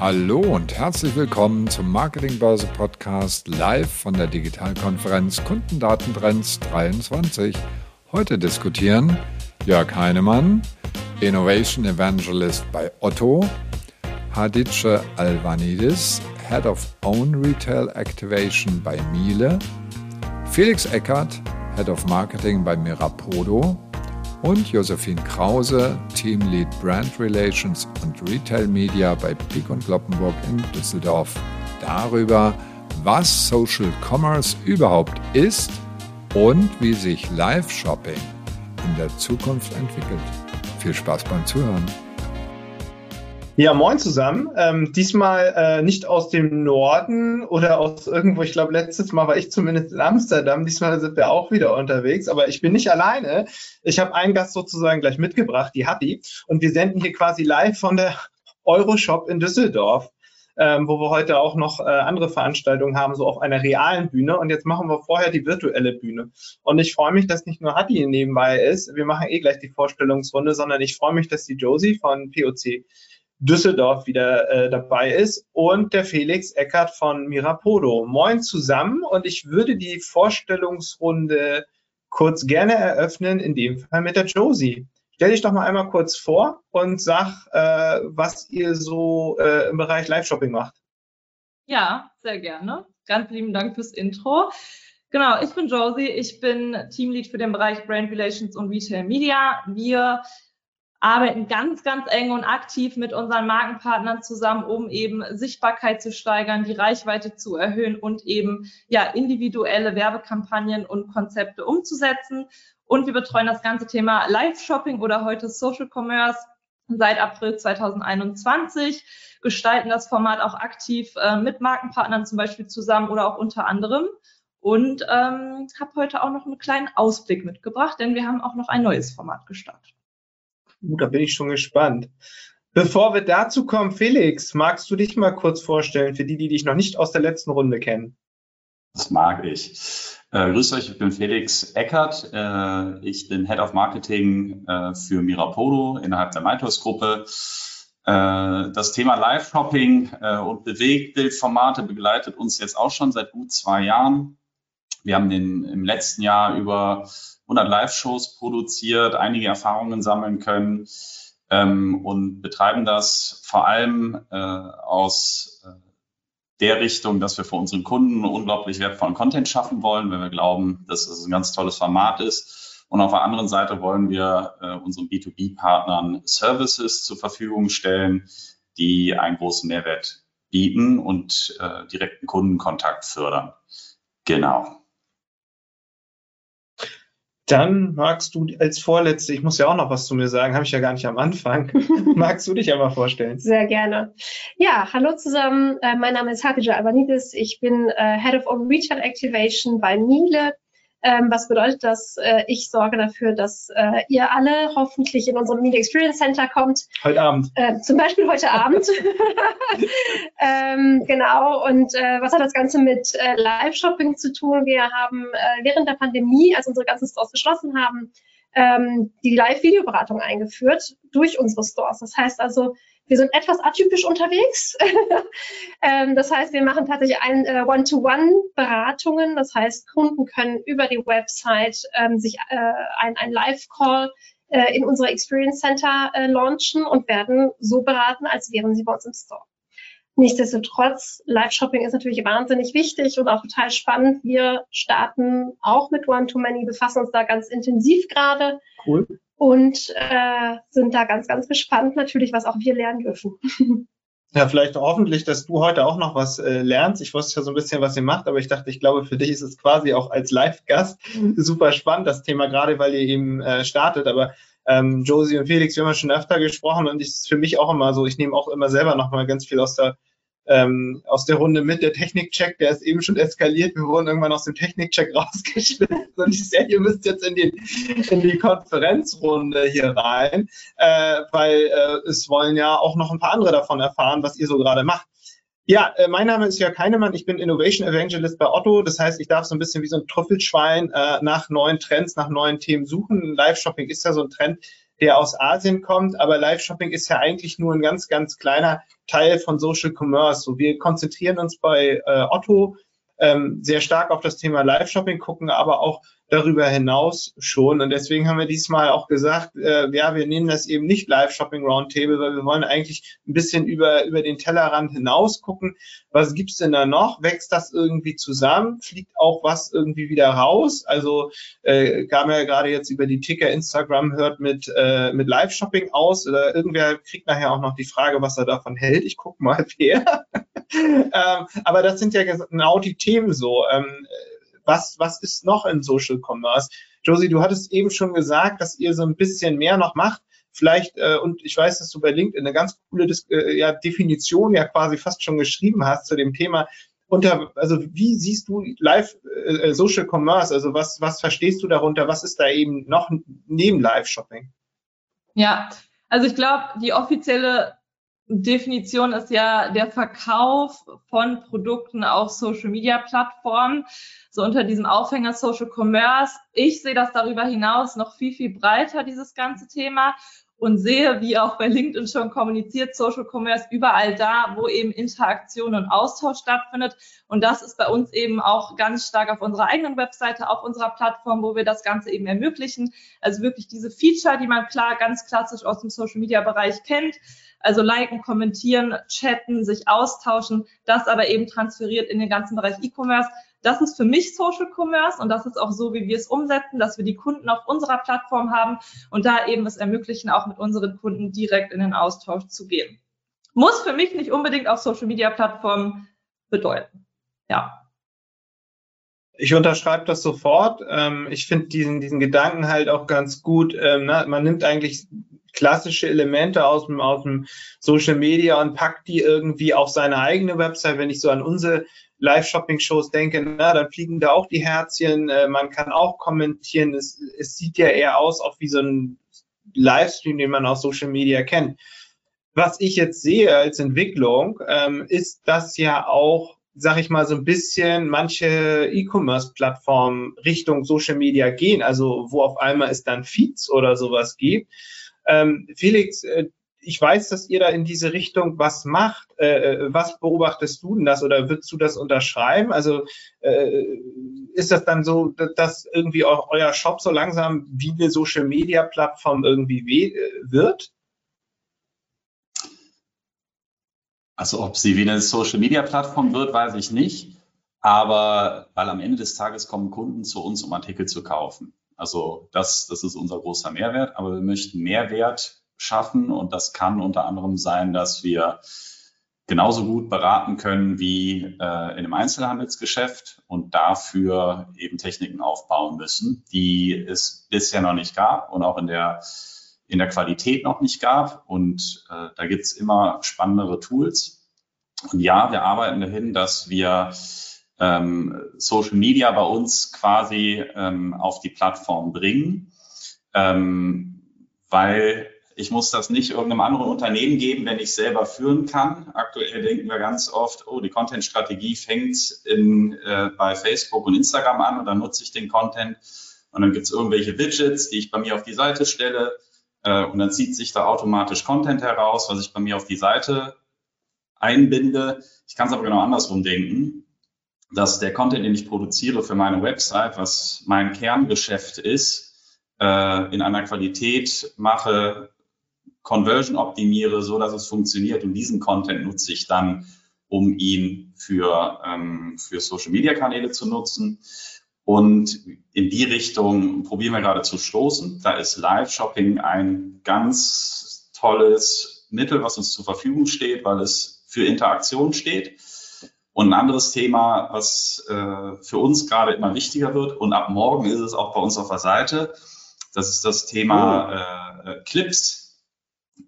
Hallo und herzlich willkommen zum Marketingbörse Podcast live von der Digitalkonferenz Kundendatentrends 23. Heute diskutieren Jörg Heinemann, Innovation Evangelist bei Otto, Hadice Alvanidis, Head of Own Retail Activation bei Miele, Felix Eckert, Head of Marketing bei Mirapodo und Josephine Krause, Team Lead Brand Relations und Retail Media bei Peak und Kloppenburg in Düsseldorf. Darüber, was Social Commerce überhaupt ist und wie sich Live-Shopping in der Zukunft entwickelt. Viel Spaß beim Zuhören. Ja, moin zusammen. Ähm, diesmal äh, nicht aus dem Norden oder aus irgendwo, ich glaube, letztes Mal war ich zumindest in Amsterdam. Diesmal sind wir auch wieder unterwegs, aber ich bin nicht alleine. Ich habe einen Gast sozusagen gleich mitgebracht, die Hatti. Und wir senden hier quasi live von der Euroshop in Düsseldorf, ähm, wo wir heute auch noch äh, andere Veranstaltungen haben, so auf einer realen Bühne. Und jetzt machen wir vorher die virtuelle Bühne. Und ich freue mich, dass nicht nur Hatti nebenbei ist. Wir machen eh gleich die Vorstellungsrunde, sondern ich freue mich, dass die Josie von POC Düsseldorf wieder äh, dabei ist und der Felix Eckert von Mirapodo. Moin zusammen und ich würde die Vorstellungsrunde kurz gerne eröffnen, in dem Fall mit der Josie. Stell dich doch mal einmal kurz vor und sag, äh, was ihr so äh, im Bereich Live-Shopping macht. Ja, sehr gerne. Ganz lieben Dank fürs Intro. Genau, ich bin Josie, ich bin Teamlead für den Bereich Brand Relations und Retail Media. Wir arbeiten ganz, ganz eng und aktiv mit unseren Markenpartnern zusammen, um eben Sichtbarkeit zu steigern, die Reichweite zu erhöhen und eben ja individuelle Werbekampagnen und Konzepte umzusetzen. Und wir betreuen das ganze Thema Live-Shopping oder heute Social Commerce seit April 2021, gestalten das Format auch aktiv äh, mit Markenpartnern zum Beispiel zusammen oder auch unter anderem. Und ähm, habe heute auch noch einen kleinen Ausblick mitgebracht, denn wir haben auch noch ein neues Format gestartet. Uh, da bin ich schon gespannt. Bevor wir dazu kommen, Felix, magst du dich mal kurz vorstellen für die, die dich noch nicht aus der letzten Runde kennen? Das mag ich. Äh, grüßt euch, ich bin Felix Eckert. Äh, ich bin Head of Marketing äh, für Mirapodo innerhalb der Mytos-Gruppe. Äh, das Thema Live-Shopping äh, und Bewegtbildformate begleitet uns jetzt auch schon seit gut zwei Jahren. Wir haben den, im letzten Jahr über 100 Live-Shows produziert, einige Erfahrungen sammeln können ähm, und betreiben das vor allem äh, aus äh, der Richtung, dass wir für unseren Kunden unglaublich wertvollen Content schaffen wollen, wenn wir glauben, dass es ein ganz tolles Format ist. Und auf der anderen Seite wollen wir äh, unseren B2B-Partnern Services zur Verfügung stellen, die einen großen Mehrwert bieten und äh, direkten Kundenkontakt fördern. Genau. Dann magst du als Vorletzte, ich muss ja auch noch was zu mir sagen, habe ich ja gar nicht am Anfang. magst du dich einmal vorstellen? Sehr gerne. Ja, hallo zusammen. Äh, mein Name ist Hatija Albanidis. Ich bin äh, Head of Open Retail Activation bei Miele. Ähm, was bedeutet das? Äh, ich sorge dafür, dass äh, ihr alle hoffentlich in unserem Media Experience Center kommt. Heute Abend. Äh, zum Beispiel heute Abend. ähm, genau. Und äh, was hat das Ganze mit äh, Live-Shopping zu tun? Wir haben äh, während der Pandemie, als unsere ganzen Stores geschlossen haben, ähm, die Live-Videoberatung eingeführt durch unsere Stores. Das heißt also, wir sind etwas atypisch unterwegs. ähm, das heißt, wir machen tatsächlich ein äh, One-to-One-Beratungen. Das heißt, Kunden können über die Website ähm, sich äh, ein, ein Live-Call äh, in unser Experience Center äh, launchen und werden so beraten, als wären sie bei uns im Store. Nichtsdestotrotz, Live-Shopping ist natürlich wahnsinnig wichtig und auch total spannend. Wir starten auch mit One-to-Many, befassen uns da ganz intensiv gerade. Cool und äh, sind da ganz, ganz gespannt natürlich, was auch wir lernen dürfen. Ja, vielleicht hoffentlich, dass du heute auch noch was äh, lernst. Ich wusste ja so ein bisschen, was ihr macht, aber ich dachte, ich glaube, für dich ist es quasi auch als Live-Gast super spannend, das Thema, gerade weil ihr eben äh, startet. Aber ähm, Josie und Felix, wir haben ja schon öfter gesprochen und ist für mich auch immer so, ich nehme auch immer selber noch mal ganz viel aus der ähm, aus der Runde mit. Der Technikcheck, der ist eben schon eskaliert. Wir wurden irgendwann aus dem Technikcheck rausgeschmissen. Und ich sehe, ihr müsst jetzt in die, in die Konferenzrunde hier rein, äh, weil äh, es wollen ja auch noch ein paar andere davon erfahren, was ihr so gerade macht. Ja, äh, mein Name ist Jörg Heinemann. Ich bin Innovation Evangelist bei Otto. Das heißt, ich darf so ein bisschen wie so ein Trüffelschwein äh, nach neuen Trends, nach neuen Themen suchen. Live-Shopping ist ja so ein Trend, der aus Asien kommt, aber Live-Shopping ist ja eigentlich nur ein ganz, ganz kleiner Teil von Social Commerce. So, wir konzentrieren uns bei äh, Otto ähm, sehr stark auf das Thema Live-Shopping, gucken aber auch darüber hinaus schon. Und deswegen haben wir diesmal auch gesagt, äh, ja, wir nehmen das eben nicht Live-Shopping Roundtable, weil wir wollen eigentlich ein bisschen über, über den Tellerrand hinaus gucken. Was gibt's denn da noch? Wächst das irgendwie zusammen? Fliegt auch was irgendwie wieder raus? Also äh, kam ja gerade jetzt über die Ticker Instagram hört mit, äh, mit Live-Shopping aus. Oder irgendwer kriegt nachher auch noch die Frage, was er davon hält. Ich guck mal wer. ähm, aber das sind ja genau die Themen so. Ähm, was, was ist noch in Social Commerce? Josie, du hattest eben schon gesagt, dass ihr so ein bisschen mehr noch macht. Vielleicht, äh, und ich weiß, dass du bei LinkedIn eine ganz coole Dis äh, ja, Definition ja quasi fast schon geschrieben hast zu dem Thema. Unter, also wie siehst du Live äh, Social Commerce? Also was, was verstehst du darunter? Was ist da eben noch neben Live-Shopping? Ja, also ich glaube, die offizielle Definition ist ja der Verkauf von Produkten auf Social Media Plattformen, so unter diesem Aufhänger Social Commerce. Ich sehe das darüber hinaus noch viel, viel breiter, dieses ganze Thema und sehe, wie auch bei LinkedIn schon kommuniziert, Social Commerce überall da, wo eben Interaktion und Austausch stattfindet. Und das ist bei uns eben auch ganz stark auf unserer eigenen Webseite, auf unserer Plattform, wo wir das Ganze eben ermöglichen. Also wirklich diese Feature, die man klar ganz klassisch aus dem Social Media Bereich kennt also liken, kommentieren, chatten, sich austauschen, das aber eben transferiert in den ganzen Bereich E-Commerce. Das ist für mich Social Commerce und das ist auch so, wie wir es umsetzen, dass wir die Kunden auf unserer Plattform haben und da eben es ermöglichen, auch mit unseren Kunden direkt in den Austausch zu gehen. Muss für mich nicht unbedingt auf Social Media Plattformen bedeuten. Ja. Ich unterschreibe das sofort. Ähm, ich finde diesen, diesen Gedanken halt auch ganz gut. Ähm, man nimmt eigentlich klassische Elemente aus dem, aus dem Social Media und packt die irgendwie auf seine eigene Website. Wenn ich so an unsere Live-Shopping-Shows denke, na, dann fliegen da auch die Herzchen, äh, man kann auch kommentieren. Es, es sieht ja eher aus, auch wie so ein Livestream, den man aus Social Media kennt. Was ich jetzt sehe als Entwicklung, ähm, ist, dass ja auch sag ich mal, so ein bisschen manche E-Commerce-Plattformen Richtung Social Media gehen, also wo auf einmal es dann Feeds oder sowas gibt, ähm, Felix, äh, ich weiß, dass ihr da in diese Richtung was macht. Äh, äh, was beobachtest du denn das oder würdest du das unterschreiben? Also äh, ist das dann so, dass irgendwie euer Shop so langsam wie eine Social Media Plattform irgendwie äh, wird? Also ob sie wie eine Social Media Plattform wird, weiß ich nicht. Aber weil am Ende des Tages kommen Kunden zu uns, um Artikel zu kaufen. Also das, das ist unser großer Mehrwert, aber wir möchten Mehrwert schaffen und das kann unter anderem sein, dass wir genauso gut beraten können wie äh, in einem Einzelhandelsgeschäft und dafür eben Techniken aufbauen müssen, die es bisher noch nicht gab und auch in der, in der Qualität noch nicht gab. Und äh, da gibt's immer spannendere Tools. Und ja, wir arbeiten dahin, dass wir ähm, Social Media bei uns quasi ähm, auf die Plattform bringen, ähm, weil ich muss das nicht irgendeinem anderen Unternehmen geben, wenn ich selber führen kann. Aktuell denken wir ganz oft, oh, die Content-Strategie fängt in, äh, bei Facebook und Instagram an und dann nutze ich den Content und dann gibt es irgendwelche Widgets, die ich bei mir auf die Seite stelle äh, und dann zieht sich da automatisch Content heraus, was ich bei mir auf die Seite einbinde. Ich kann es aber genau andersrum denken dass der Content, den ich produziere für meine Website, was mein Kerngeschäft ist, äh, in einer Qualität mache, Conversion optimiere, so dass es funktioniert. Und diesen Content nutze ich dann, um ihn für, ähm, für Social Media Kanäle zu nutzen. Und in die Richtung probieren wir gerade zu stoßen. Da ist Live-Shopping ein ganz tolles Mittel, was uns zur Verfügung steht, weil es für Interaktion steht. Und ein anderes Thema, was äh, für uns gerade immer wichtiger wird, und ab morgen ist es auch bei uns auf der Seite, das ist das Thema oh. äh, Clips.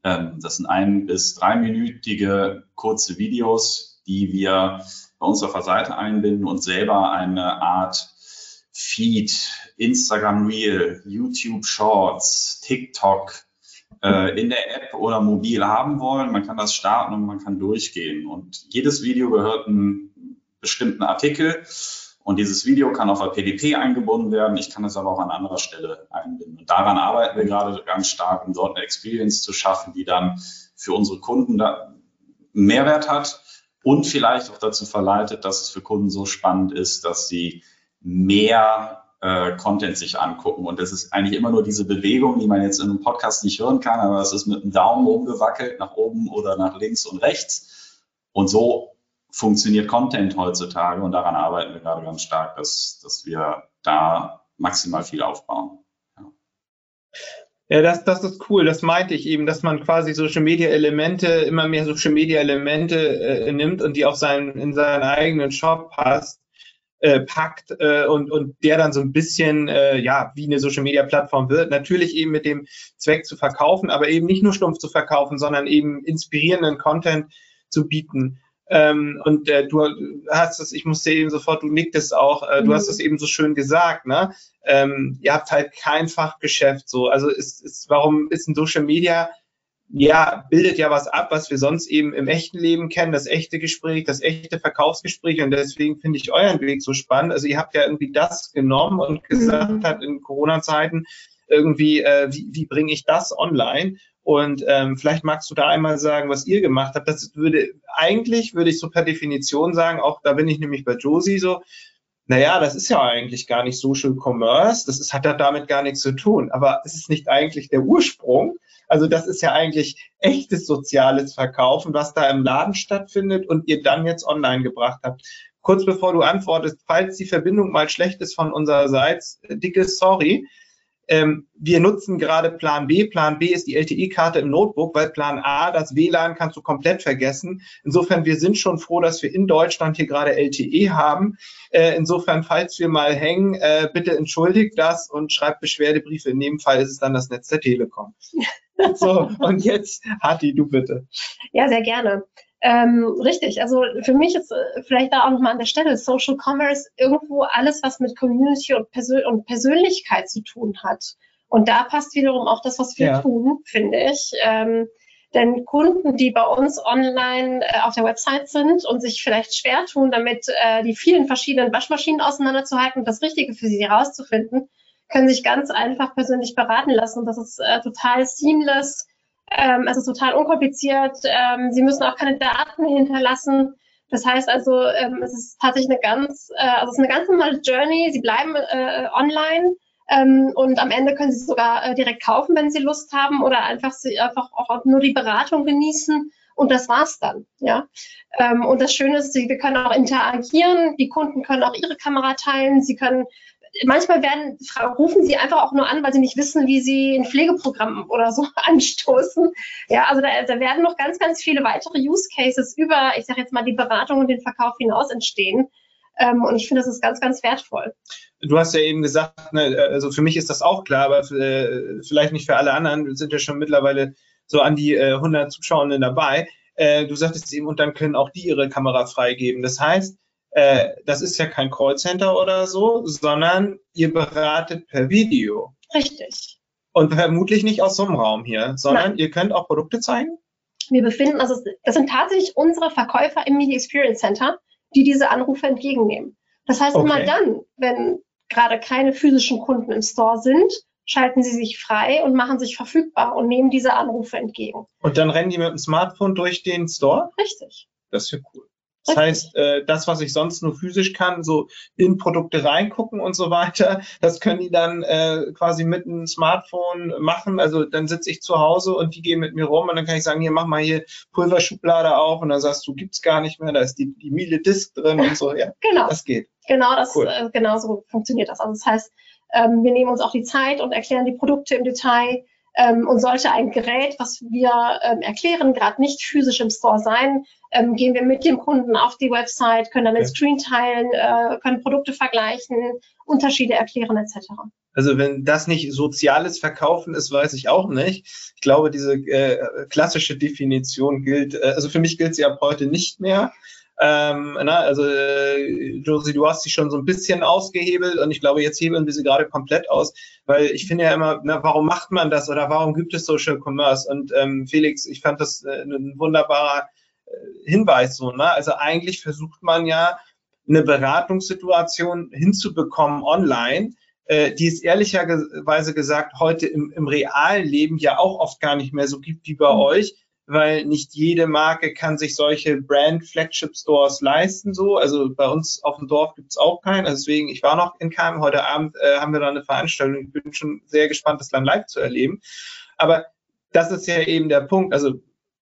Ähm, das sind ein- bis dreiminütige kurze Videos, die wir bei uns auf der Seite einbinden und selber eine Art Feed, Instagram Reel, YouTube Shorts, TikTok, äh, in der App oder mobil haben wollen. Man kann das starten und man kann durchgehen. Und jedes Video gehört einem bestimmten Artikel. Und dieses Video kann auf der PDP eingebunden werden. Ich kann es aber auch an anderer Stelle einbinden. Und daran arbeiten wir gerade ganz stark, um dort eine Experience zu schaffen, die dann für unsere Kunden da Mehrwert hat und vielleicht auch dazu verleitet, dass es für Kunden so spannend ist, dass sie mehr äh, Content sich angucken. Und das ist eigentlich immer nur diese Bewegung, die man jetzt in einem Podcast nicht hören kann, aber es ist mit dem Daumen rumgewackelt, nach oben oder nach links und rechts. Und so funktioniert Content heutzutage und daran arbeiten wir gerade ganz stark, dass, dass wir da maximal viel aufbauen. Ja. Das, das ist cool. Das meinte ich eben, dass man quasi Social Media Elemente, immer mehr Social Media Elemente äh, nimmt und die auf seinen, in seinen eigenen Shop passt, äh, packt äh, und, und der dann so ein bisschen, äh, ja, wie eine Social Media Plattform wird. Natürlich eben mit dem Zweck zu verkaufen, aber eben nicht nur stumpf zu verkaufen, sondern eben inspirierenden Content zu bieten. Ähm, und äh, du hast es, ich musste eben sofort, du nicktest auch, äh, mhm. du hast es eben so schön gesagt, ne? Ähm, ihr habt halt kein Fachgeschäft so. Also ist, ist, warum ist ein Social Media ja, bildet ja was ab, was wir sonst eben im echten Leben kennen, das echte Gespräch, das echte Verkaufsgespräch. Und deswegen finde ich euren Weg so spannend. Also ihr habt ja irgendwie das genommen und gesagt mhm. hat in Corona-Zeiten irgendwie, äh, wie, wie bringe ich das online? Und ähm, vielleicht magst du da einmal sagen, was ihr gemacht habt. Das würde eigentlich, würde ich so per Definition sagen, auch da bin ich nämlich bei Josie so, naja, das ist ja eigentlich gar nicht Social Commerce, das ist, hat da damit gar nichts zu tun. Aber es ist nicht eigentlich der Ursprung. Also das ist ja eigentlich echtes soziales Verkaufen, was da im Laden stattfindet und ihr dann jetzt online gebracht habt. Kurz bevor du antwortest, falls die Verbindung mal schlecht ist von unserer Seite, dickes Sorry. Ähm, wir nutzen gerade Plan B. Plan B ist die LTE-Karte im Notebook, weil Plan A, das WLAN kannst du komplett vergessen. Insofern, wir sind schon froh, dass wir in Deutschland hier gerade LTE haben. Äh, insofern, falls wir mal hängen, äh, bitte entschuldigt das und schreibt Beschwerdebriefe. In dem Fall ist es dann das Netz der Telekom. so, und jetzt, Hati, du bitte. Ja, sehr gerne. Ähm, richtig, also für mich ist äh, vielleicht da auch nochmal an der Stelle Social Commerce irgendwo alles, was mit Community und, Persön und Persönlichkeit zu tun hat. Und da passt wiederum auch das, was wir ja. tun, finde ich. Ähm, denn Kunden, die bei uns online äh, auf der Website sind und sich vielleicht schwer tun, damit äh, die vielen verschiedenen Waschmaschinen auseinanderzuhalten und das Richtige für sie herauszufinden, können sich ganz einfach persönlich beraten lassen. Das ist äh, total seamless ähm, es ist total unkompliziert. Ähm, sie müssen auch keine Daten hinterlassen. Das heißt also, ähm, es ist tatsächlich eine ganz, äh, also es ist eine ganz normale Journey. Sie bleiben äh, online ähm, und am Ende können Sie sogar äh, direkt kaufen, wenn Sie Lust haben, oder einfach sie einfach auch nur die Beratung genießen. Und das war's dann, ja. Ähm, und das Schöne ist, wir können auch interagieren. Die Kunden können auch ihre Kamera teilen. Sie können manchmal werden, rufen sie einfach auch nur an, weil sie nicht wissen, wie sie ein Pflegeprogramm oder so anstoßen. Ja, also da, da werden noch ganz, ganz viele weitere Use Cases über, ich sage jetzt mal, die Beratung und den Verkauf hinaus entstehen. Ähm, und ich finde, das ist ganz, ganz wertvoll. Du hast ja eben gesagt, ne, also für mich ist das auch klar, aber für, äh, vielleicht nicht für alle anderen, sind ja schon mittlerweile so an die äh, 100 Zuschauenden dabei. Äh, du sagtest eben, und dann können auch die ihre Kamera freigeben. Das heißt, äh, das ist ja kein Callcenter oder so, sondern ihr beratet per Video. Richtig. Und vermutlich nicht aus so einem Raum hier, sondern Nein. ihr könnt auch Produkte zeigen? Wir befinden, also das sind tatsächlich unsere Verkäufer im Media Experience Center, die diese Anrufe entgegennehmen. Das heißt, okay. immer dann, wenn gerade keine physischen Kunden im Store sind, schalten sie sich frei und machen sich verfügbar und nehmen diese Anrufe entgegen. Und dann rennen die mit dem Smartphone durch den Store? Richtig. Das ist ja cool. Das heißt, äh, das, was ich sonst nur physisch kann, so in Produkte reingucken und so weiter, das können die dann äh, quasi mit einem Smartphone machen. Also dann sitze ich zu Hause und die gehen mit mir rum und dann kann ich sagen, hier mach mal hier Pulverschublade auf und dann sagst du, gibt's gar nicht mehr, da ist die, die Miele Disk drin und so. Ja, genau. Das geht. Genau, das, cool. äh, genau so funktioniert das. Also das heißt, ähm, wir nehmen uns auch die Zeit und erklären die Produkte im Detail. Ähm, und sollte ein Gerät, was wir ähm, erklären, gerade nicht physisch im Store sein, ähm, gehen wir mit dem Kunden auf die Website, können dann den Screen teilen, äh, können Produkte vergleichen, Unterschiede erklären etc. Also wenn das nicht soziales Verkaufen ist, weiß ich auch nicht. Ich glaube, diese äh, klassische Definition gilt, äh, also für mich gilt sie ab heute nicht mehr. Ähm, na, also äh, Josie, du hast sie schon so ein bisschen ausgehebelt und ich glaube, jetzt hebeln wir sie gerade komplett aus, weil ich finde ja immer, na, warum macht man das oder warum gibt es Social Commerce? Und ähm, Felix, ich fand das äh, ein wunderbarer Hinweis so, ne? Also eigentlich versucht man ja eine Beratungssituation hinzubekommen online, äh, die es ehrlicherweise gesagt heute im, im realen Leben ja auch oft gar nicht mehr so gibt wie bei mhm. euch, weil nicht jede Marke kann sich solche Brand-Flagship-Stores leisten. So, also bei uns auf dem Dorf gibt es auch keinen. Also deswegen, ich war noch in Keim. Heute Abend äh, haben wir da eine Veranstaltung. Ich bin schon sehr gespannt, das dann live zu erleben. Aber das ist ja eben der Punkt. Also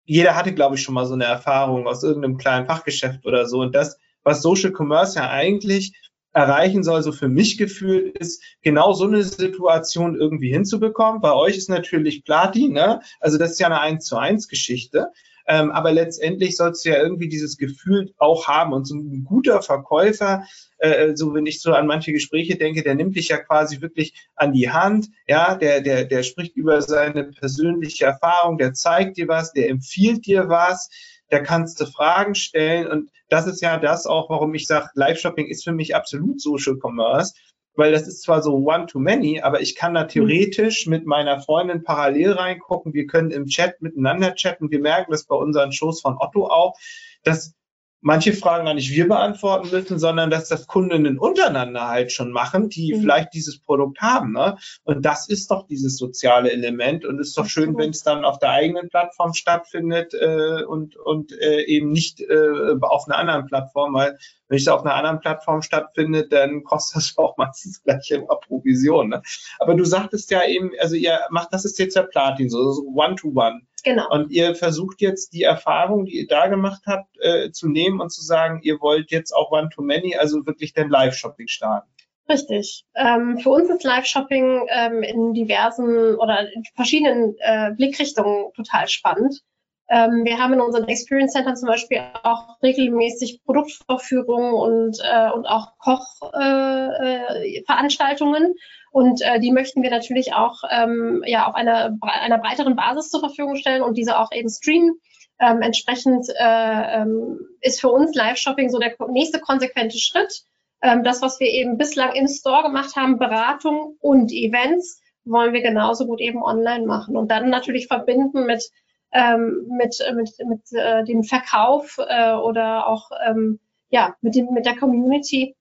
jeder hatte, glaube ich, schon mal so eine Erfahrung aus irgendeinem kleinen Fachgeschäft oder so. Und das, was Social Commerce ja eigentlich erreichen soll, so für mich gefühlt ist, genau so eine Situation irgendwie hinzubekommen. Bei euch ist natürlich Platin, ne? Also das ist ja eine 1 zu 1 Geschichte. Ähm, aber letztendlich sollst du ja irgendwie dieses Gefühl auch haben. Und so ein guter Verkäufer, äh, so wenn ich so an manche Gespräche denke, der nimmt dich ja quasi wirklich an die Hand, ja, der, der, der spricht über seine persönliche Erfahrung, der zeigt dir was, der empfiehlt dir was, da kannst du Fragen stellen. Und das ist ja das auch, warum ich sage, Live-Shopping ist für mich absolut Social Commerce, weil das ist zwar so one-to-many, aber ich kann da theoretisch mit meiner Freundin parallel reingucken. Wir können im Chat miteinander chatten. Wir merken das bei unseren Shows von Otto auch, dass manche Fragen gar nicht wir beantworten müssen, sondern dass das Kundinnen untereinander halt schon machen, die mhm. vielleicht dieses Produkt haben. Ne? Und das ist doch dieses soziale Element und ist doch schön, wenn es dann auf der eigenen Plattform stattfindet äh, und, und äh, eben nicht äh, auf einer anderen Plattform, weil wenn es auf einer anderen Plattform stattfindet, dann kostet das auch meistens gleich immer Provision. Ne? Aber du sagtest ja eben, also ihr macht, das ist jetzt der Platin, so, so One-to-One. Genau. Und ihr versucht jetzt die Erfahrung, die ihr da gemacht habt, äh, zu nehmen und zu sagen, ihr wollt jetzt auch One-to-Many, also wirklich den Live-Shopping starten. Richtig. Ähm, für uns ist Live-Shopping ähm, in diversen oder in verschiedenen äh, Blickrichtungen total spannend. Ähm, wir haben in unseren Experience Centern zum Beispiel auch regelmäßig Produktvorführungen und, äh, und auch Kochveranstaltungen. Äh, äh und äh, die möchten wir natürlich auch ähm, ja, auf einer, einer breiteren Basis zur Verfügung stellen und diese auch eben streamen. Ähm, entsprechend äh, ähm, ist für uns Live-Shopping so der nächste konsequente Schritt. Ähm, das, was wir eben bislang im Store gemacht haben, Beratung und Events, wollen wir genauso gut eben online machen und dann natürlich verbinden mit ähm, mit, mit, mit äh, dem Verkauf äh, oder auch ähm, ja, mit, dem, mit der Community.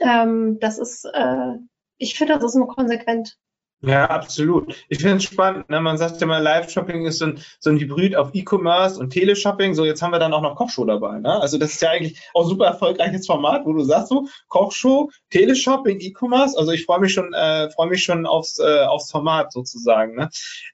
Ähm, das ist, äh, ich finde, das ist nur konsequent. Ja, absolut. Ich finde es spannend. Ne? Man sagt ja mal, Live-Shopping ist so ein, so ein Hybrid auf E-Commerce und Teleshopping. So, jetzt haben wir dann auch noch Kochshow dabei. Ne? Also das ist ja eigentlich auch super erfolgreiches Format, wo du sagst so, Kochshow, Teleshopping, E-Commerce. Also ich freue mich schon, äh, freue mich schon aufs, äh, aufs Format sozusagen. Ne?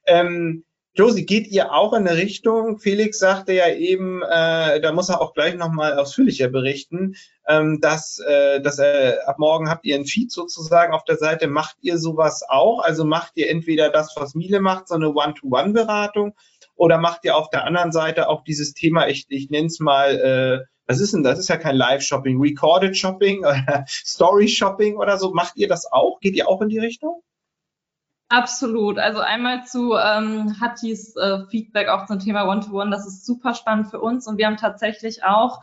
Ähm, Josie, geht ihr auch in eine Richtung? Felix sagte ja eben, äh, da muss er auch gleich nochmal ausführlicher berichten, ähm, dass, äh, dass äh, ab morgen habt ihr einen Feed sozusagen auf der Seite. Macht ihr sowas auch? Also macht ihr entweder das, was Miele macht, so eine One-to-One-Beratung, oder macht ihr auf der anderen Seite auch dieses Thema, ich, ich nenne es mal, äh, was ist denn das? ist ja kein Live-Shopping, Recorded Shopping oder Story-Shopping oder so. Macht ihr das auch? Geht ihr auch in die Richtung? Absolut. Also einmal zu ähm, Hattis äh, Feedback auch zum Thema One-to-One. -One. Das ist super spannend für uns und wir haben tatsächlich auch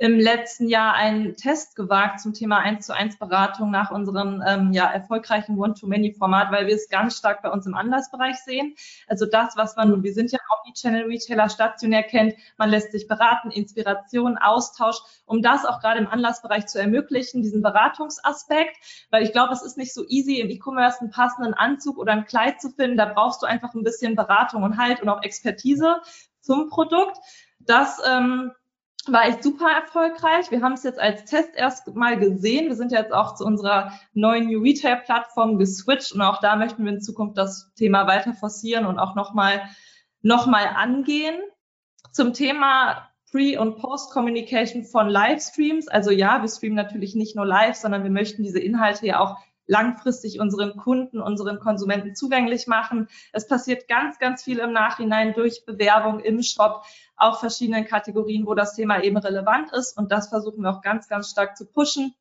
im letzten Jahr einen Test gewagt zum Thema 1 zu 1 Beratung nach unserem ähm, ja, erfolgreichen One-to-Many-Format, weil wir es ganz stark bei uns im Anlassbereich sehen. Also das, was man, und wir sind ja auch die Channel Retailer stationär kennt, man lässt sich beraten, Inspiration, Austausch, um das auch gerade im Anlassbereich zu ermöglichen, diesen Beratungsaspekt, weil ich glaube, es ist nicht so easy, im E-Commerce einen passenden Anzug oder ein Kleid zu finden. Da brauchst du einfach ein bisschen Beratung und Halt und auch Expertise zum Produkt. Das ähm, war echt super erfolgreich. Wir haben es jetzt als Test erst mal gesehen. Wir sind jetzt auch zu unserer neuen New Retail Plattform geswitcht und auch da möchten wir in Zukunft das Thema weiter forcieren und auch nochmal noch mal angehen. Zum Thema Pre- und Post-Communication von Livestreams. Also ja, wir streamen natürlich nicht nur live, sondern wir möchten diese Inhalte ja auch langfristig unseren Kunden, unseren Konsumenten zugänglich machen. Es passiert ganz, ganz viel im Nachhinein durch Bewerbung im Shop, auch verschiedenen Kategorien, wo das Thema eben relevant ist. Und das versuchen wir auch ganz, ganz stark zu pushen.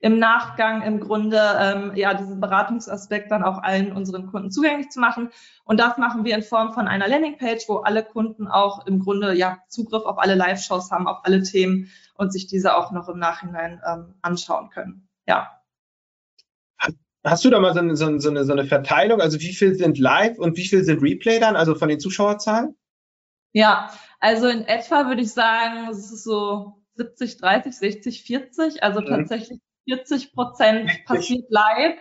Im Nachgang im Grunde ähm, ja diesen Beratungsaspekt dann auch allen unseren Kunden zugänglich zu machen. Und das machen wir in Form von einer Landingpage, wo alle Kunden auch im Grunde ja Zugriff auf alle Live-Shows haben, auf alle Themen und sich diese auch noch im Nachhinein ähm, anschauen können. Ja. Hast du da mal so eine, so, eine, so eine Verteilung? Also wie viel sind live und wie viel sind Replay dann, also von den Zuschauerzahlen? Ja, also in etwa würde ich sagen, es ist so 70, 30, 60, 40. Also mhm. tatsächlich 40 Prozent passiert live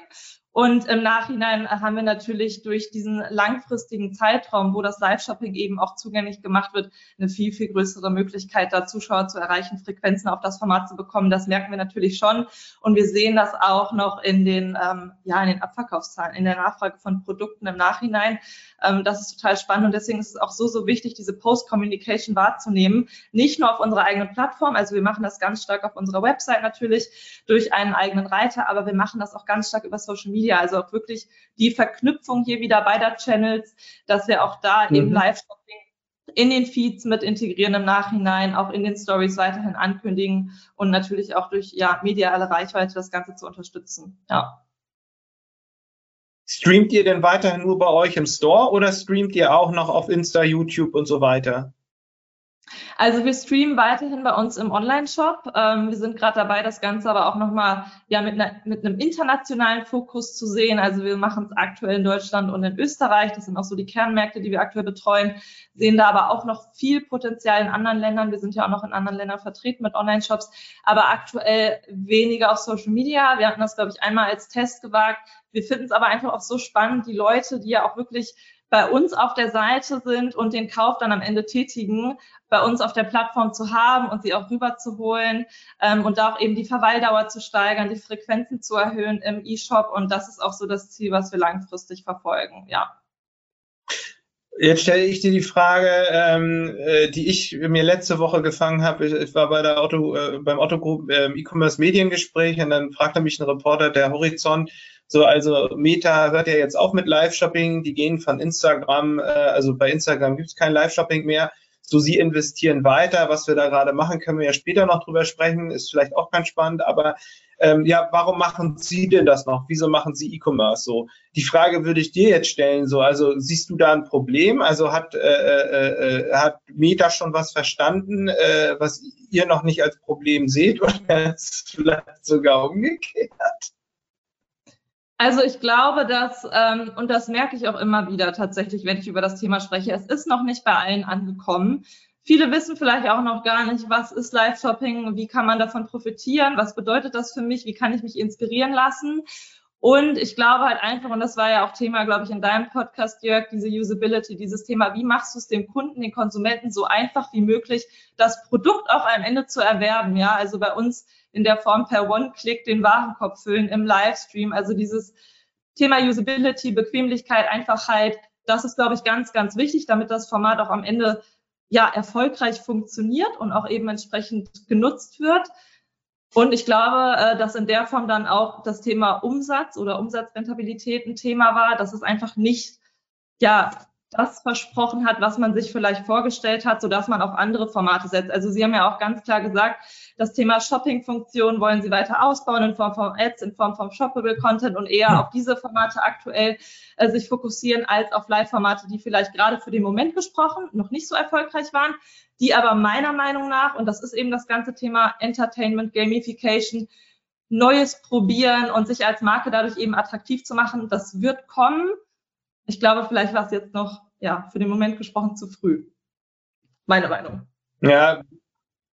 und im Nachhinein haben wir natürlich durch diesen langfristigen Zeitraum, wo das Live-Shopping eben auch zugänglich gemacht wird, eine viel, viel größere Möglichkeit, da Zuschauer zu erreichen, Frequenzen auf das Format zu bekommen. Das merken wir natürlich schon. Und wir sehen das auch noch in den, ähm, ja, in den Abverkaufszahlen, in der Nachfrage von Produkten im Nachhinein. Ähm, das ist total spannend. Und deswegen ist es auch so, so wichtig, diese Post-Communication wahrzunehmen. Nicht nur auf unserer eigenen Plattform. Also wir machen das ganz stark auf unserer Website natürlich durch einen eigenen Reiter, aber wir machen das auch ganz stark über Social Media Media, also auch wirklich die Verknüpfung hier wieder beider Channels, dass wir auch da mhm. eben Live-Shopping in den Feeds mit integrieren im Nachhinein, auch in den Stories weiterhin ankündigen und natürlich auch durch ja, mediale Reichweite das Ganze zu unterstützen. Ja. Streamt ihr denn weiterhin nur bei euch im Store oder streamt ihr auch noch auf Insta, YouTube und so weiter? Also wir streamen weiterhin bei uns im Online-Shop. Ähm, wir sind gerade dabei, das Ganze aber auch nochmal ja, mit, mit einem internationalen Fokus zu sehen. Also wir machen es aktuell in Deutschland und in Österreich. Das sind auch so die Kernmärkte, die wir aktuell betreuen. Sehen da aber auch noch viel Potenzial in anderen Ländern. Wir sind ja auch noch in anderen Ländern vertreten mit Online-Shops, aber aktuell weniger auf Social Media. Wir hatten das, glaube ich, einmal als Test gewagt. Wir finden es aber einfach auch so spannend, die Leute, die ja auch wirklich bei uns auf der Seite sind und den Kauf dann am Ende tätigen, bei uns auf der Plattform zu haben und sie auch rüberzuholen ähm, und da auch eben die Verweildauer zu steigern, die Frequenzen zu erhöhen im E-Shop. Und das ist auch so das Ziel, was wir langfristig verfolgen. Ja. Jetzt stelle ich dir die Frage, ähm, äh, die ich mir letzte Woche gefangen habe. Ich war bei der Auto, äh, beim Otto Group äh, E-Commerce Mediengespräch und dann fragte mich ein Reporter der Horizont, so, also Meta hört ja jetzt auf mit Live-Shopping, die gehen von Instagram, äh, also bei Instagram gibt es kein Live-Shopping mehr. So, sie investieren weiter. Was wir da gerade machen, können wir ja später noch drüber sprechen. Ist vielleicht auch ganz spannend. Aber ähm, ja, warum machen Sie denn das noch? Wieso machen Sie E-Commerce so? Die Frage würde ich dir jetzt stellen. So, also siehst du da ein Problem? Also hat äh, äh, äh hat Meta schon was verstanden, äh, was ihr noch nicht als Problem seht oder ist vielleicht sogar umgekehrt? Also ich glaube, dass, ähm, und das merke ich auch immer wieder tatsächlich, wenn ich über das Thema spreche, es ist noch nicht bei allen angekommen. Viele wissen vielleicht auch noch gar nicht, was ist Live-Shopping, wie kann man davon profitieren, was bedeutet das für mich, wie kann ich mich inspirieren lassen. Und ich glaube halt einfach, und das war ja auch Thema, glaube ich, in deinem Podcast, Jörg, diese Usability, dieses Thema, wie machst du es dem Kunden, den Konsumenten so einfach wie möglich, das Produkt auch am Ende zu erwerben. Ja, also bei uns in der Form per One-Click den Warenkorb füllen im Livestream. Also dieses Thema Usability, Bequemlichkeit, Einfachheit, das ist, glaube ich, ganz, ganz wichtig, damit das Format auch am Ende ja erfolgreich funktioniert und auch eben entsprechend genutzt wird. Und ich glaube, äh, dass in der Form dann auch das Thema Umsatz oder Umsatzrentabilität ein Thema war, dass es einfach nicht ja das versprochen hat, was man sich vielleicht vorgestellt hat, sodass man auf andere Formate setzt. Also Sie haben ja auch ganz klar gesagt, das Thema Shopping-Funktion wollen Sie weiter ausbauen in Form von Ads, in Form von Shoppable Content und eher auf diese Formate aktuell äh, sich fokussieren als auf Live-Formate, die vielleicht gerade für den Moment gesprochen noch nicht so erfolgreich waren, die aber meiner Meinung nach, und das ist eben das ganze Thema Entertainment, Gamification, Neues probieren und sich als Marke dadurch eben attraktiv zu machen, das wird kommen ich glaube, vielleicht war es jetzt noch, ja, für den Moment gesprochen zu früh. Meine Meinung. Ja,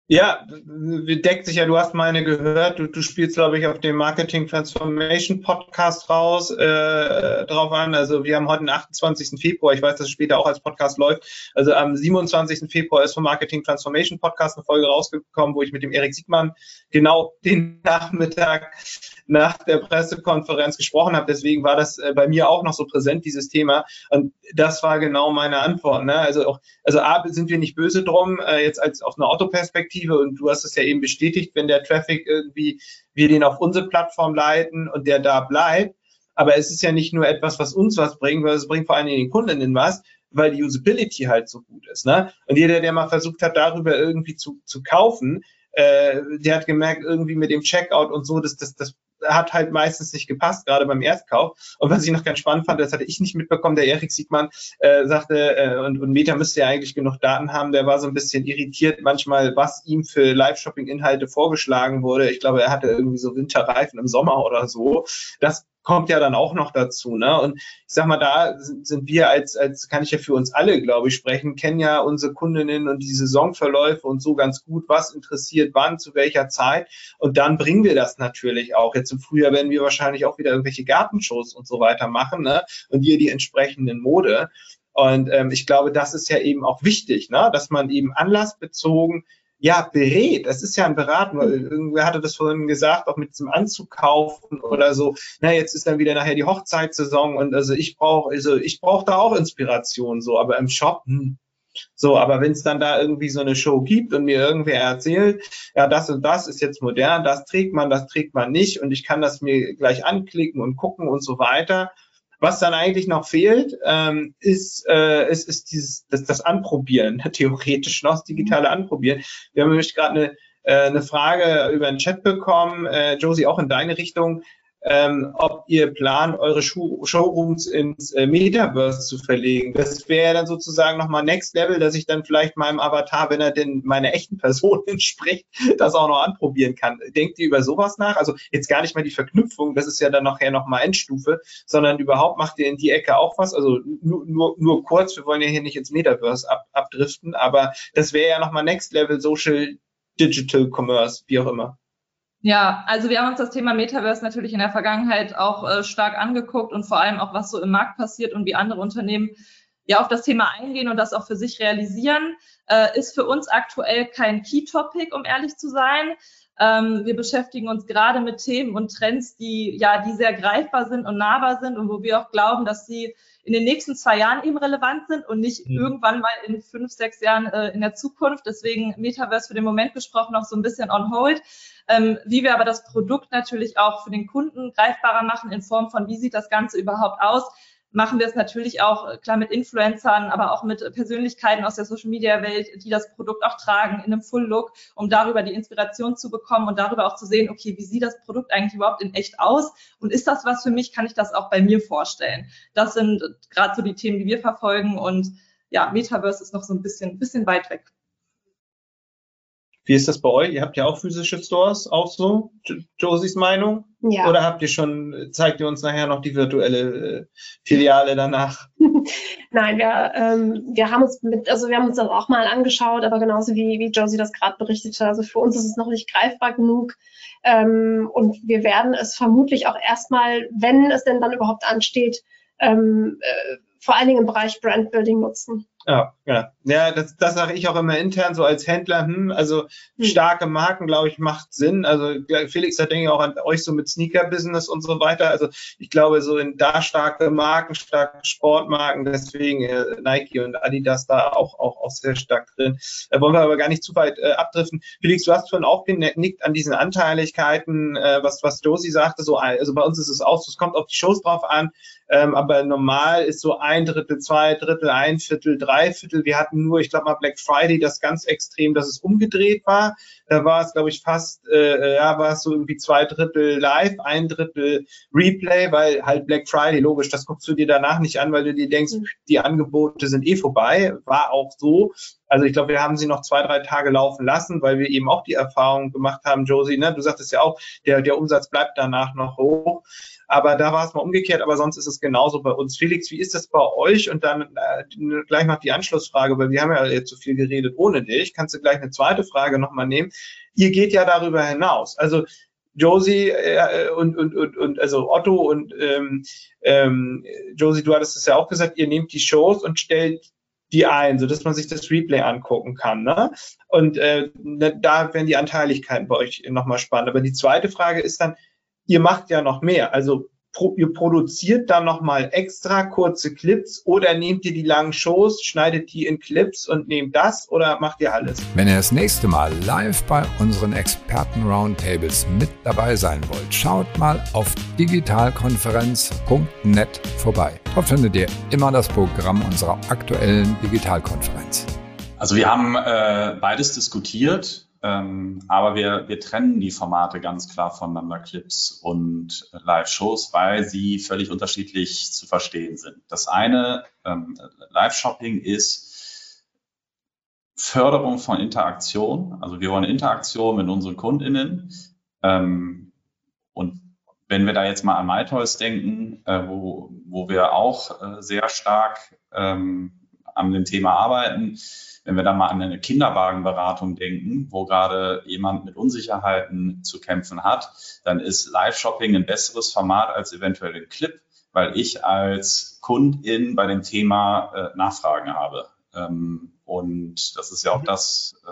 ja, deckt sich ja, du hast meine gehört, du, du spielst, glaube ich, auf dem Marketing Transformation Podcast raus, äh, drauf an. Also wir haben heute den 28. Februar, ich weiß, dass es später auch als Podcast läuft. Also am 27. Februar ist vom Marketing Transformation Podcast eine Folge rausgekommen, wo ich mit dem Erik Siegmann genau den Nachmittag nach der Pressekonferenz gesprochen habe. Deswegen war das äh, bei mir auch noch so präsent, dieses Thema. Und das war genau meine Antwort. Ne? Also auch, also A, sind wir nicht böse drum, äh, jetzt als auf eine Autoperspektive. Und du hast es ja eben bestätigt, wenn der Traffic irgendwie, wir den auf unsere Plattform leiten und der da bleibt. Aber es ist ja nicht nur etwas, was uns was bringt, weil es bringt vor allen Dingen den Kundinnen was, weil die Usability halt so gut ist. Ne? Und jeder, der mal versucht hat, darüber irgendwie zu, zu kaufen, äh, der hat gemerkt, irgendwie mit dem Checkout und so, das, das, das hat halt meistens nicht gepasst, gerade beim Erstkauf. Und was ich noch ganz spannend fand, das hatte ich nicht mitbekommen, der Erik Siegmann äh, sagte, äh, und, und Meta müsste ja eigentlich genug Daten haben, der war so ein bisschen irritiert manchmal, was ihm für Live-Shopping-Inhalte vorgeschlagen wurde. Ich glaube, er hatte irgendwie so Winterreifen im Sommer oder so. Das kommt ja dann auch noch dazu. Ne? Und ich sag mal, da sind wir als, als kann ich ja für uns alle, glaube ich, sprechen, kennen ja unsere Kundinnen und die Saisonverläufe und so ganz gut, was interessiert wann, zu welcher Zeit. Und dann bringen wir das natürlich auch. Jetzt im Frühjahr werden wir wahrscheinlich auch wieder irgendwelche Gartenshows und so weiter machen ne? und hier die entsprechenden Mode. Und ähm, ich glaube, das ist ja eben auch wichtig, ne? dass man eben anlassbezogen ja, berät. Das ist ja ein Beraten. Irgendwer hatte das vorhin gesagt, auch mit diesem Anzug kaufen oder so. Na, jetzt ist dann wieder nachher die Hochzeitssaison und also ich brauche, also ich brauche da auch Inspiration so, aber im Shop, hm. So, aber wenn es dann da irgendwie so eine Show gibt und mir irgendwer erzählt, ja, das und das ist jetzt modern, das trägt man, das trägt man nicht und ich kann das mir gleich anklicken und gucken und so weiter, was dann eigentlich noch fehlt, ähm, ist, äh, ist, ist dieses, das, das Anprobieren, theoretisch noch das digitale Anprobieren. Wir haben nämlich gerade eine, äh, eine Frage über den Chat bekommen, äh, Josie, auch in deine Richtung ähm, ob ihr plant, eure Show Showrooms ins äh, Metaverse zu verlegen. Das wäre dann sozusagen nochmal Next Level, dass ich dann vielleicht meinem Avatar, wenn er denn meiner echten Person entspricht, das auch noch anprobieren kann. Denkt ihr über sowas nach? Also jetzt gar nicht mal die Verknüpfung, das ist ja dann nachher nochmal Endstufe, sondern überhaupt macht ihr in die Ecke auch was? Also nur, nur, nur kurz, wir wollen ja hier nicht ins Metaverse ab, abdriften, aber das wäre ja nochmal Next Level Social Digital Commerce, wie auch immer. Ja, also wir haben uns das Thema Metaverse natürlich in der Vergangenheit auch äh, stark angeguckt und vor allem auch, was so im Markt passiert und wie andere Unternehmen ja auf das Thema eingehen und das auch für sich realisieren. Äh, ist für uns aktuell kein Key-Topic, um ehrlich zu sein. Ähm, wir beschäftigen uns gerade mit Themen und Trends, die ja, die sehr greifbar sind und nahbar sind und wo wir auch glauben, dass sie in den nächsten zwei Jahren eben relevant sind und nicht mhm. irgendwann mal in fünf, sechs Jahren äh, in der Zukunft. Deswegen Metaverse für den Moment besprochen noch so ein bisschen on hold. Ähm, wie wir aber das Produkt natürlich auch für den Kunden greifbarer machen in Form von, wie sieht das Ganze überhaupt aus, machen wir es natürlich auch äh, klar mit Influencern, aber auch mit Persönlichkeiten aus der Social Media Welt, die das Produkt auch tragen in einem Full Look, um darüber die Inspiration zu bekommen und darüber auch zu sehen, okay, wie sieht das Produkt eigentlich überhaupt in echt aus und ist das was für mich, kann ich das auch bei mir vorstellen? Das sind gerade so die Themen, die wir verfolgen und ja, Metaverse ist noch so ein bisschen, bisschen weit weg. Wie ist das bei euch? Ihr habt ja auch physische Stores, auch so? Josies Meinung? Ja. Oder habt ihr schon, zeigt ihr uns nachher noch die virtuelle äh, Filiale danach? Nein, wir, ähm, wir haben uns mit, also wir haben uns das auch mal angeschaut, aber genauso wie, wie Josie das gerade berichtete, also für uns ist es noch nicht greifbar genug. Ähm, und wir werden es vermutlich auch erstmal, wenn es denn dann überhaupt ansteht, ähm, äh, vor allen Dingen im Bereich Brandbuilding nutzen. Ja, ja. Ja, das, das sage ich auch immer intern so als Händler. Hm, also hm. starke Marken, glaube ich, macht Sinn. Also Felix, da denke ich auch an euch so mit Sneaker-Business und so weiter. Also ich glaube, so in da starke Marken, starke Sportmarken, deswegen äh, Nike und Adidas da auch, auch, auch sehr stark drin. Da wollen wir aber gar nicht zu weit äh, abdriften. Felix, du hast vorhin auch genickt an diesen Anteiligkeiten, äh, was, was Josie sagte. So, also bei uns ist es auch so, es kommt auf die Shows drauf an. Ähm, aber normal ist so ein Drittel, zwei Drittel, ein Viertel, drei Viertel. Wir hatten nur, ich glaube mal Black Friday das ganz extrem, dass es umgedreht war. Da war es, glaube ich, fast, äh, ja, war es so irgendwie zwei Drittel live, ein Drittel Replay, weil halt Black Friday, logisch, das guckst du dir danach nicht an, weil du dir denkst, mhm. die Angebote sind eh vorbei. War auch so. Also ich glaube, wir haben sie noch zwei, drei Tage laufen lassen, weil wir eben auch die Erfahrung gemacht haben, Josie, ne? du sagtest ja auch, der, der Umsatz bleibt danach noch hoch. Aber da war es mal umgekehrt, aber sonst ist es genauso bei uns. Felix, wie ist das bei euch? Und dann äh, gleich noch die Anschlussfrage, weil wir haben ja jetzt so viel geredet ohne dich. Kannst du gleich eine zweite Frage nochmal nehmen? Ihr geht ja darüber hinaus. Also Josie äh, und, und, und, und also Otto und ähm, ähm, Josie, du hattest es ja auch gesagt, ihr nehmt die Shows und stellt die ein, so dass man sich das Replay angucken kann. Ne? Und äh, da werden die Anteiligkeiten bei euch nochmal spannend. Aber die zweite Frage ist dann, ihr macht ja noch mehr. Also pro, ihr produziert dann nochmal extra kurze Clips oder nehmt ihr die langen Shows, schneidet die in Clips und nehmt das oder macht ihr alles? Wenn ihr das nächste Mal live bei unseren Experten-Roundtables mit dabei sein wollt, schaut mal auf digitalkonferenz.net vorbei. Dort findet ihr immer das Programm unserer aktuellen Digitalkonferenz. Also wir haben äh, beides diskutiert. Ähm, aber wir, wir trennen die Formate ganz klar voneinander, Clips und Live-Shows, weil sie völlig unterschiedlich zu verstehen sind. Das eine, ähm, Live-Shopping ist Förderung von Interaktion. Also wir wollen Interaktion mit unseren KundInnen. Ähm, und wenn wir da jetzt mal an MyToys denken, äh, wo, wo wir auch äh, sehr stark ähm, an dem Thema arbeiten, wenn wir da mal an eine Kinderwagenberatung denken, wo gerade jemand mit Unsicherheiten zu kämpfen hat, dann ist Live-Shopping ein besseres Format als eventuell ein Clip, weil ich als Kundin bei dem Thema äh, Nachfragen habe. Ähm, und das ist ja auch mhm. das, äh,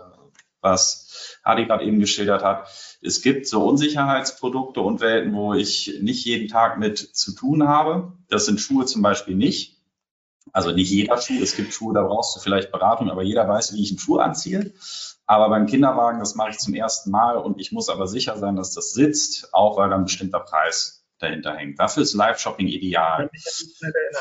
was Hadi gerade eben geschildert hat. Es gibt so Unsicherheitsprodukte und Welten, wo ich nicht jeden Tag mit zu tun habe. Das sind Schuhe zum Beispiel nicht. Also nicht jeder Schuh. Es gibt Schuhe, da brauchst du vielleicht Beratung, aber jeder weiß, wie ich einen Schuh anziehe. Aber beim Kinderwagen, das mache ich zum ersten Mal und ich muss aber sicher sein, dass das sitzt, auch weil dann ein bestimmter Preis dahinter hängt. Dafür ist Live-Shopping ideal.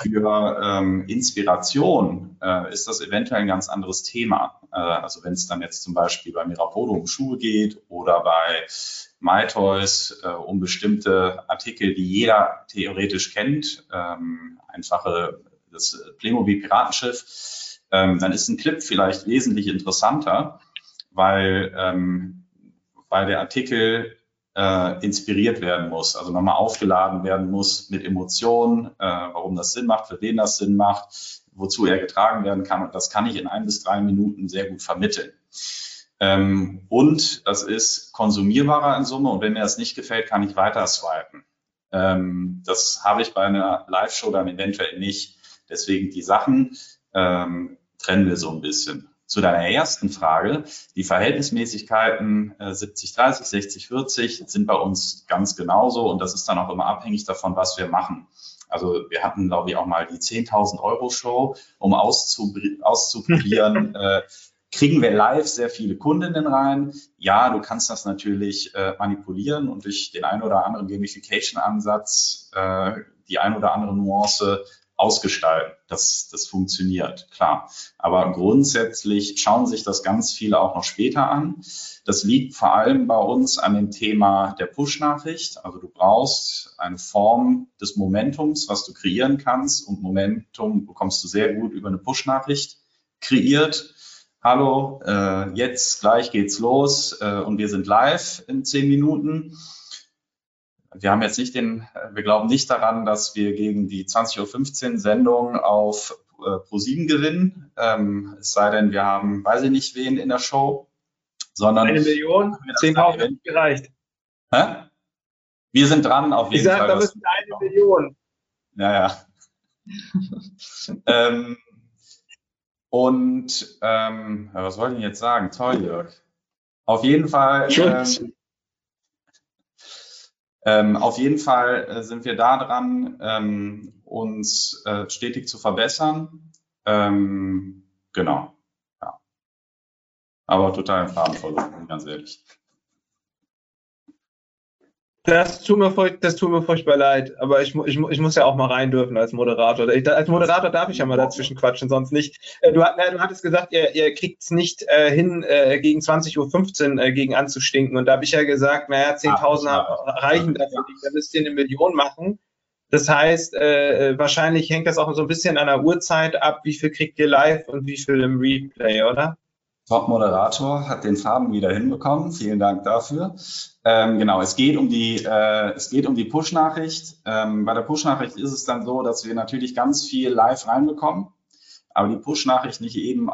Für ähm, Inspiration äh, ist das eventuell ein ganz anderes Thema. Äh, also wenn es dann jetzt zum Beispiel bei Mirapodo um Schuhe geht oder bei MyToys äh, um bestimmte Artikel, die jeder theoretisch kennt, ähm, einfache das Playmobil Piratenschiff, ähm, dann ist ein Clip vielleicht wesentlich interessanter, weil, ähm, weil der Artikel äh, inspiriert werden muss, also nochmal aufgeladen werden muss mit Emotionen, äh, warum das Sinn macht, für wen das Sinn macht, wozu er getragen werden kann. Und das kann ich in ein bis drei Minuten sehr gut vermitteln. Ähm, und das ist konsumierbarer in Summe. Und wenn mir das nicht gefällt, kann ich weiter swipen. Ähm, das habe ich bei einer Live-Show dann eventuell nicht. Deswegen die Sachen ähm, trennen wir so ein bisschen. Zu deiner ersten Frage, die Verhältnismäßigkeiten äh, 70-30, 60-40 sind bei uns ganz genauso und das ist dann auch immer abhängig davon, was wir machen. Also wir hatten, glaube ich, auch mal die 10.000 Euro Show, um auszuprobieren, äh, kriegen wir live sehr viele Kundinnen rein. Ja, du kannst das natürlich äh, manipulieren und durch den ein oder anderen Gamification-Ansatz äh, die ein oder andere Nuance ausgestalten. Das, das funktioniert, klar. Aber grundsätzlich schauen sich das ganz viele auch noch später an. Das liegt vor allem bei uns an dem Thema der Push-Nachricht. Also du brauchst eine Form des Momentums, was du kreieren kannst. Und Momentum bekommst du sehr gut über eine Push-Nachricht kreiert. Hallo, äh, jetzt gleich geht's los äh, und wir sind live in zehn Minuten wir haben jetzt nicht den, wir glauben nicht daran, dass wir gegen die 20.15 Uhr Sendung auf äh, Pro7 gewinnen. Ähm, es sei denn, wir haben, weiß ich nicht wen in der Show, sondern. Eine Million, 10.000 gereicht. Hä? Wir sind dran auf jeden ich sag, Fall. Da müssen eine Million. Ja, ja. ähm, und ähm, was wollte ich jetzt sagen? Toll, Jörg. Auf jeden Fall. Ähm, ähm, auf jeden Fall äh, sind wir da dran, ähm, uns äh, stetig zu verbessern. Ähm, genau. Ja. Aber total im Faden verloren, ganz ehrlich. Das tut, mir furcht, das tut mir furchtbar leid, aber ich, ich, ich muss ja auch mal rein dürfen als Moderator. Ich, als Moderator darf ich ja mal dazwischen quatschen, sonst nicht. Äh, du, du hattest gesagt, ihr, ihr kriegt es nicht äh, hin, äh, gegen 20.15 Uhr äh, gegen anzustinken. Und da habe ich ja gesagt, naja, 10.000 reichen dafür nicht, da müsst ihr eine Million machen. Das heißt, äh, wahrscheinlich hängt das auch so ein bisschen an der Uhrzeit ab, wie viel kriegt ihr live und wie viel im Replay, oder? Top-Moderator hat den Farben wieder hinbekommen. Vielen Dank dafür. Ähm, genau, es geht um die, äh, es geht um die Push-Nachricht. Ähm, bei der Push-Nachricht ist es dann so, dass wir natürlich ganz viel live reinbekommen, aber die Push-Nachricht nicht eben,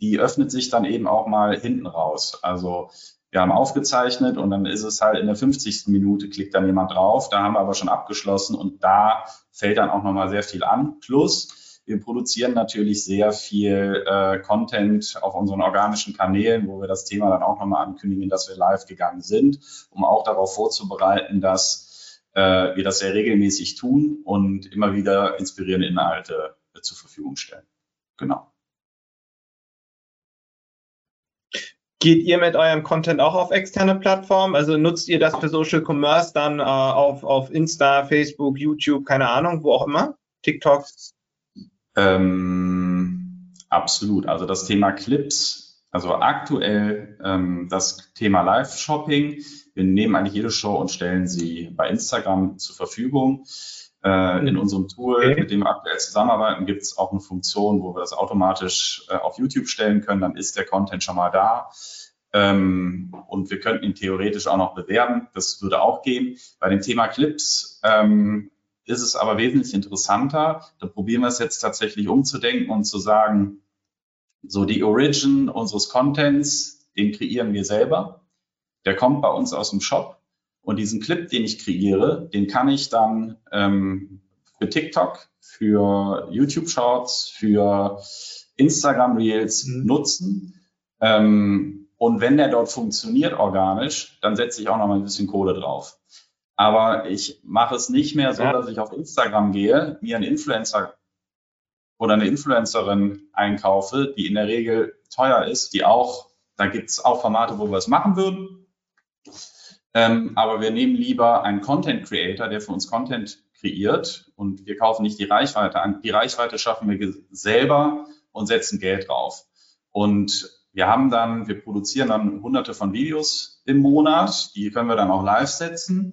die öffnet sich dann eben auch mal hinten raus. Also wir haben aufgezeichnet und dann ist es halt in der 50. Minute klickt dann jemand drauf. Da haben wir aber schon abgeschlossen und da fällt dann auch nochmal sehr viel an. Plus, wir produzieren natürlich sehr viel äh, Content auf unseren organischen Kanälen, wo wir das Thema dann auch nochmal ankündigen, dass wir live gegangen sind, um auch darauf vorzubereiten, dass äh, wir das sehr regelmäßig tun und immer wieder inspirierende Inhalte äh, zur Verfügung stellen. Genau. Geht ihr mit eurem Content auch auf externe Plattformen? Also nutzt ihr das für Social Commerce dann äh, auf, auf Insta, Facebook, YouTube, keine Ahnung, wo auch immer? TikTok? Ähm, absolut. Also das Thema Clips, also aktuell ähm, das Thema Live-Shopping. Wir nehmen eigentlich jede Show und stellen sie bei Instagram zur Verfügung. Äh, in unserem Tool, okay. mit dem wir aktuell zusammenarbeiten, gibt es auch eine Funktion, wo wir das automatisch äh, auf YouTube stellen können. Dann ist der Content schon mal da. Ähm, und wir könnten ihn theoretisch auch noch bewerben. Das würde auch gehen. Bei dem Thema Clips ähm, ist es aber wesentlich interessanter. Da probieren wir es jetzt tatsächlich umzudenken und zu sagen, so die Origin unseres Contents, den kreieren wir selber. Der kommt bei uns aus dem Shop. Und diesen Clip, den ich kreiere, den kann ich dann ähm, für TikTok, für YouTube Shorts, für Instagram Reels mhm. nutzen. Ähm, und wenn der dort funktioniert organisch, dann setze ich auch noch mal ein bisschen Kohle drauf. Aber ich mache es nicht mehr so, dass ich auf Instagram gehe, mir einen Influencer oder eine Influencerin einkaufe, die in der Regel teuer ist, die auch, da gibt es auch Formate, wo wir es machen würden. Ähm, aber wir nehmen lieber einen Content Creator, der für uns Content kreiert und wir kaufen nicht die Reichweite an. Die Reichweite schaffen wir selber und setzen Geld drauf. Und wir haben dann, wir produzieren dann hunderte von Videos im Monat, die können wir dann auch live setzen.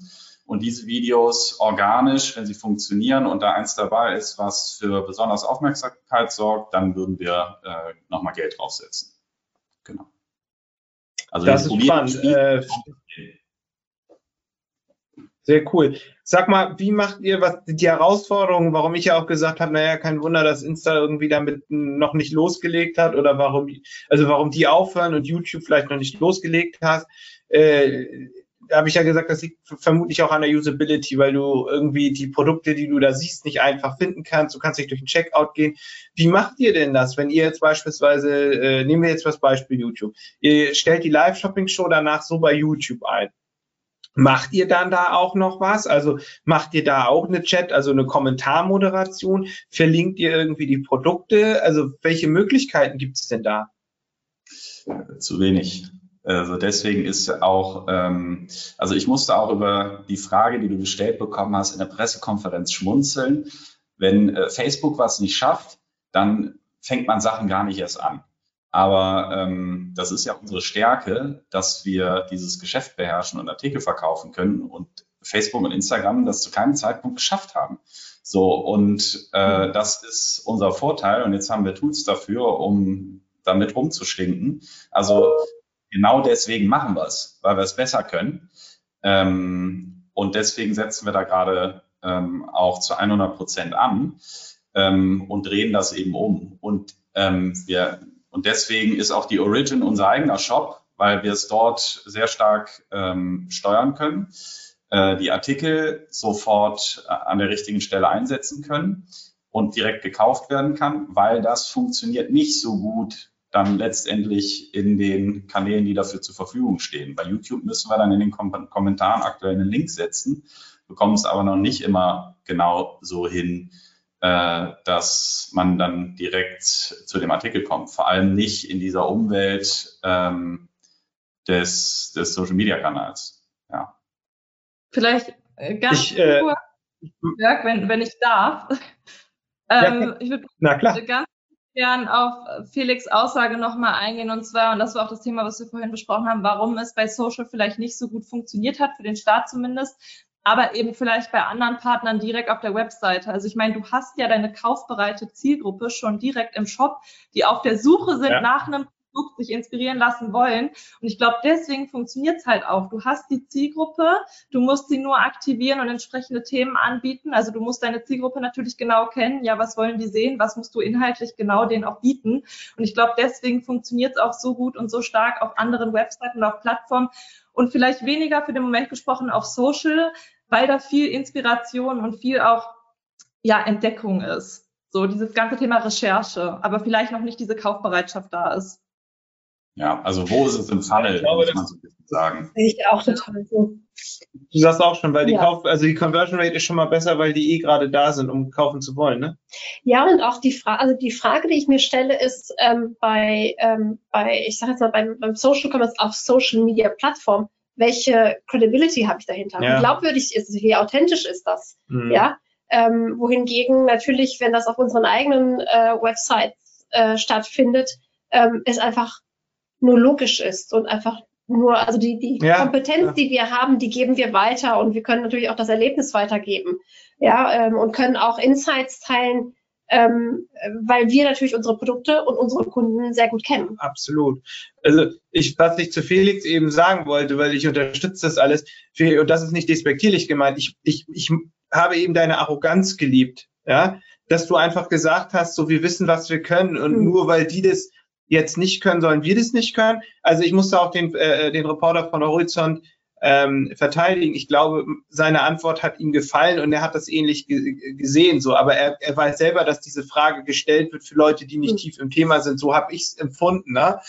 Und diese Videos organisch, wenn sie funktionieren und da eins dabei ist, was für besonders Aufmerksamkeit sorgt, dann würden wir äh, nochmal Geld draufsetzen. Genau. Also das ist spannend. Äh, sehr cool. Sag mal, wie macht ihr was die Herausforderungen, warum ich ja auch gesagt habe, naja, kein Wunder, dass Insta irgendwie damit noch nicht losgelegt hat oder warum, also warum die aufhören und YouTube vielleicht noch nicht losgelegt hat. Äh, habe ich ja gesagt, das liegt vermutlich auch an der Usability, weil du irgendwie die Produkte, die du da siehst, nicht einfach finden kannst. Du kannst nicht durch den Checkout gehen. Wie macht ihr denn das, wenn ihr jetzt beispielsweise, äh, nehmen wir jetzt das Beispiel YouTube, ihr stellt die Live-Shopping-Show danach so bei YouTube ein Macht ihr dann da auch noch was? Also macht ihr da auch eine Chat, also eine Kommentarmoderation? Verlinkt ihr irgendwie die Produkte? Also welche Möglichkeiten gibt es denn da? Zu wenig. Also deswegen ist auch, ähm, also ich musste auch über die Frage, die du gestellt bekommen hast, in der Pressekonferenz schmunzeln. Wenn äh, Facebook was nicht schafft, dann fängt man Sachen gar nicht erst an. Aber ähm, das ist ja unsere Stärke, dass wir dieses Geschäft beherrschen und Artikel verkaufen können und Facebook und Instagram das zu keinem Zeitpunkt geschafft haben. So, und äh, mhm. das ist unser Vorteil. Und jetzt haben wir Tools dafür, um damit rumzustinken. Also genau deswegen machen wir es, weil wir es besser können. Ähm, und deswegen setzen wir da gerade ähm, auch zu 100 Prozent an ähm, und drehen das eben um. Und ähm, wir und deswegen ist auch die Origin unser eigener Shop, weil wir es dort sehr stark ähm, steuern können, äh, die Artikel sofort äh, an der richtigen Stelle einsetzen können und direkt gekauft werden kann, weil das funktioniert nicht so gut dann letztendlich in den Kanälen, die dafür zur Verfügung stehen. Bei YouTube müssen wir dann in den Kom Kommentaren aktuell einen Link setzen, bekommen es aber noch nicht immer genau so hin, äh, dass man dann direkt zu dem Artikel kommt. Vor allem nicht in dieser Umwelt ähm, des, des Social Media Kanals. Ja. Vielleicht äh, ganz ich, äh, kurz, Jörg, wenn, wenn ich darf. ähm, ja, ich würde ganz gern auf Felix Aussage nochmal eingehen und zwar, und das war auch das Thema, was wir vorhin besprochen haben, warum es bei Social vielleicht nicht so gut funktioniert hat, für den Start zumindest, aber eben vielleicht bei anderen Partnern direkt auf der Webseite. Also ich meine, du hast ja deine kaufbereite Zielgruppe schon direkt im Shop, die auf der Suche sind ja. nach einem Produkt, sich inspirieren lassen wollen. Und ich glaube, deswegen funktioniert es halt auch. Du hast die Zielgruppe, du musst sie nur aktivieren und entsprechende Themen anbieten. Also du musst deine Zielgruppe natürlich genau kennen. Ja, was wollen die sehen? Was musst du inhaltlich genau denen auch bieten? Und ich glaube, deswegen funktioniert es auch so gut und so stark auf anderen Webseiten und auf Plattformen und vielleicht weniger für den Moment gesprochen auf Social, weil da viel Inspiration und viel auch ja, Entdeckung ist. So dieses ganze Thema Recherche, aber vielleicht noch nicht diese Kaufbereitschaft da ist. Ja, also wo ist es im Funnel, ich glaube, muss man so ein bisschen sagen. Ich auch total so. Du sagst auch schon, weil die ja. Kauf, also die Conversion Rate ist schon mal besser, weil die eh gerade da sind, um kaufen zu wollen, ne? Ja, und auch die Frage, also die Frage, die ich mir stelle, ist ähm, bei, ähm, bei, ich sage jetzt mal, beim, beim Social Commerce auf Social Media Plattform, welche Credibility habe ich dahinter? Ja. Wie glaubwürdig ist es? Wie authentisch ist das? Mhm. Ja. Ähm, wohingegen natürlich, wenn das auf unseren eigenen äh, Websites äh, stattfindet, ähm, es einfach nur logisch ist und einfach nur, also die, die ja, Kompetenz, ja. die wir haben, die geben wir weiter und wir können natürlich auch das Erlebnis weitergeben. Ja, ähm, und können auch Insights teilen, ähm, weil wir natürlich unsere Produkte und unsere Kunden sehr gut kennen. Absolut. Also ich, was ich zu Felix eben sagen wollte, weil ich unterstütze das alles, und das ist nicht despektierlich gemeint, ich, ich, ich habe eben deine Arroganz geliebt, ja, dass du einfach gesagt hast, so wir wissen, was wir können und mhm. nur weil die das jetzt nicht können, sollen wir das nicht können. Also ich musste auch den, äh, den Reporter von Horizont ähm, verteidigen. Ich glaube, seine Antwort hat ihm gefallen und er hat das ähnlich gesehen. So, aber er, er weiß selber, dass diese Frage gestellt wird für Leute, die nicht mhm. tief im Thema sind. So habe ich es empfunden. Ne?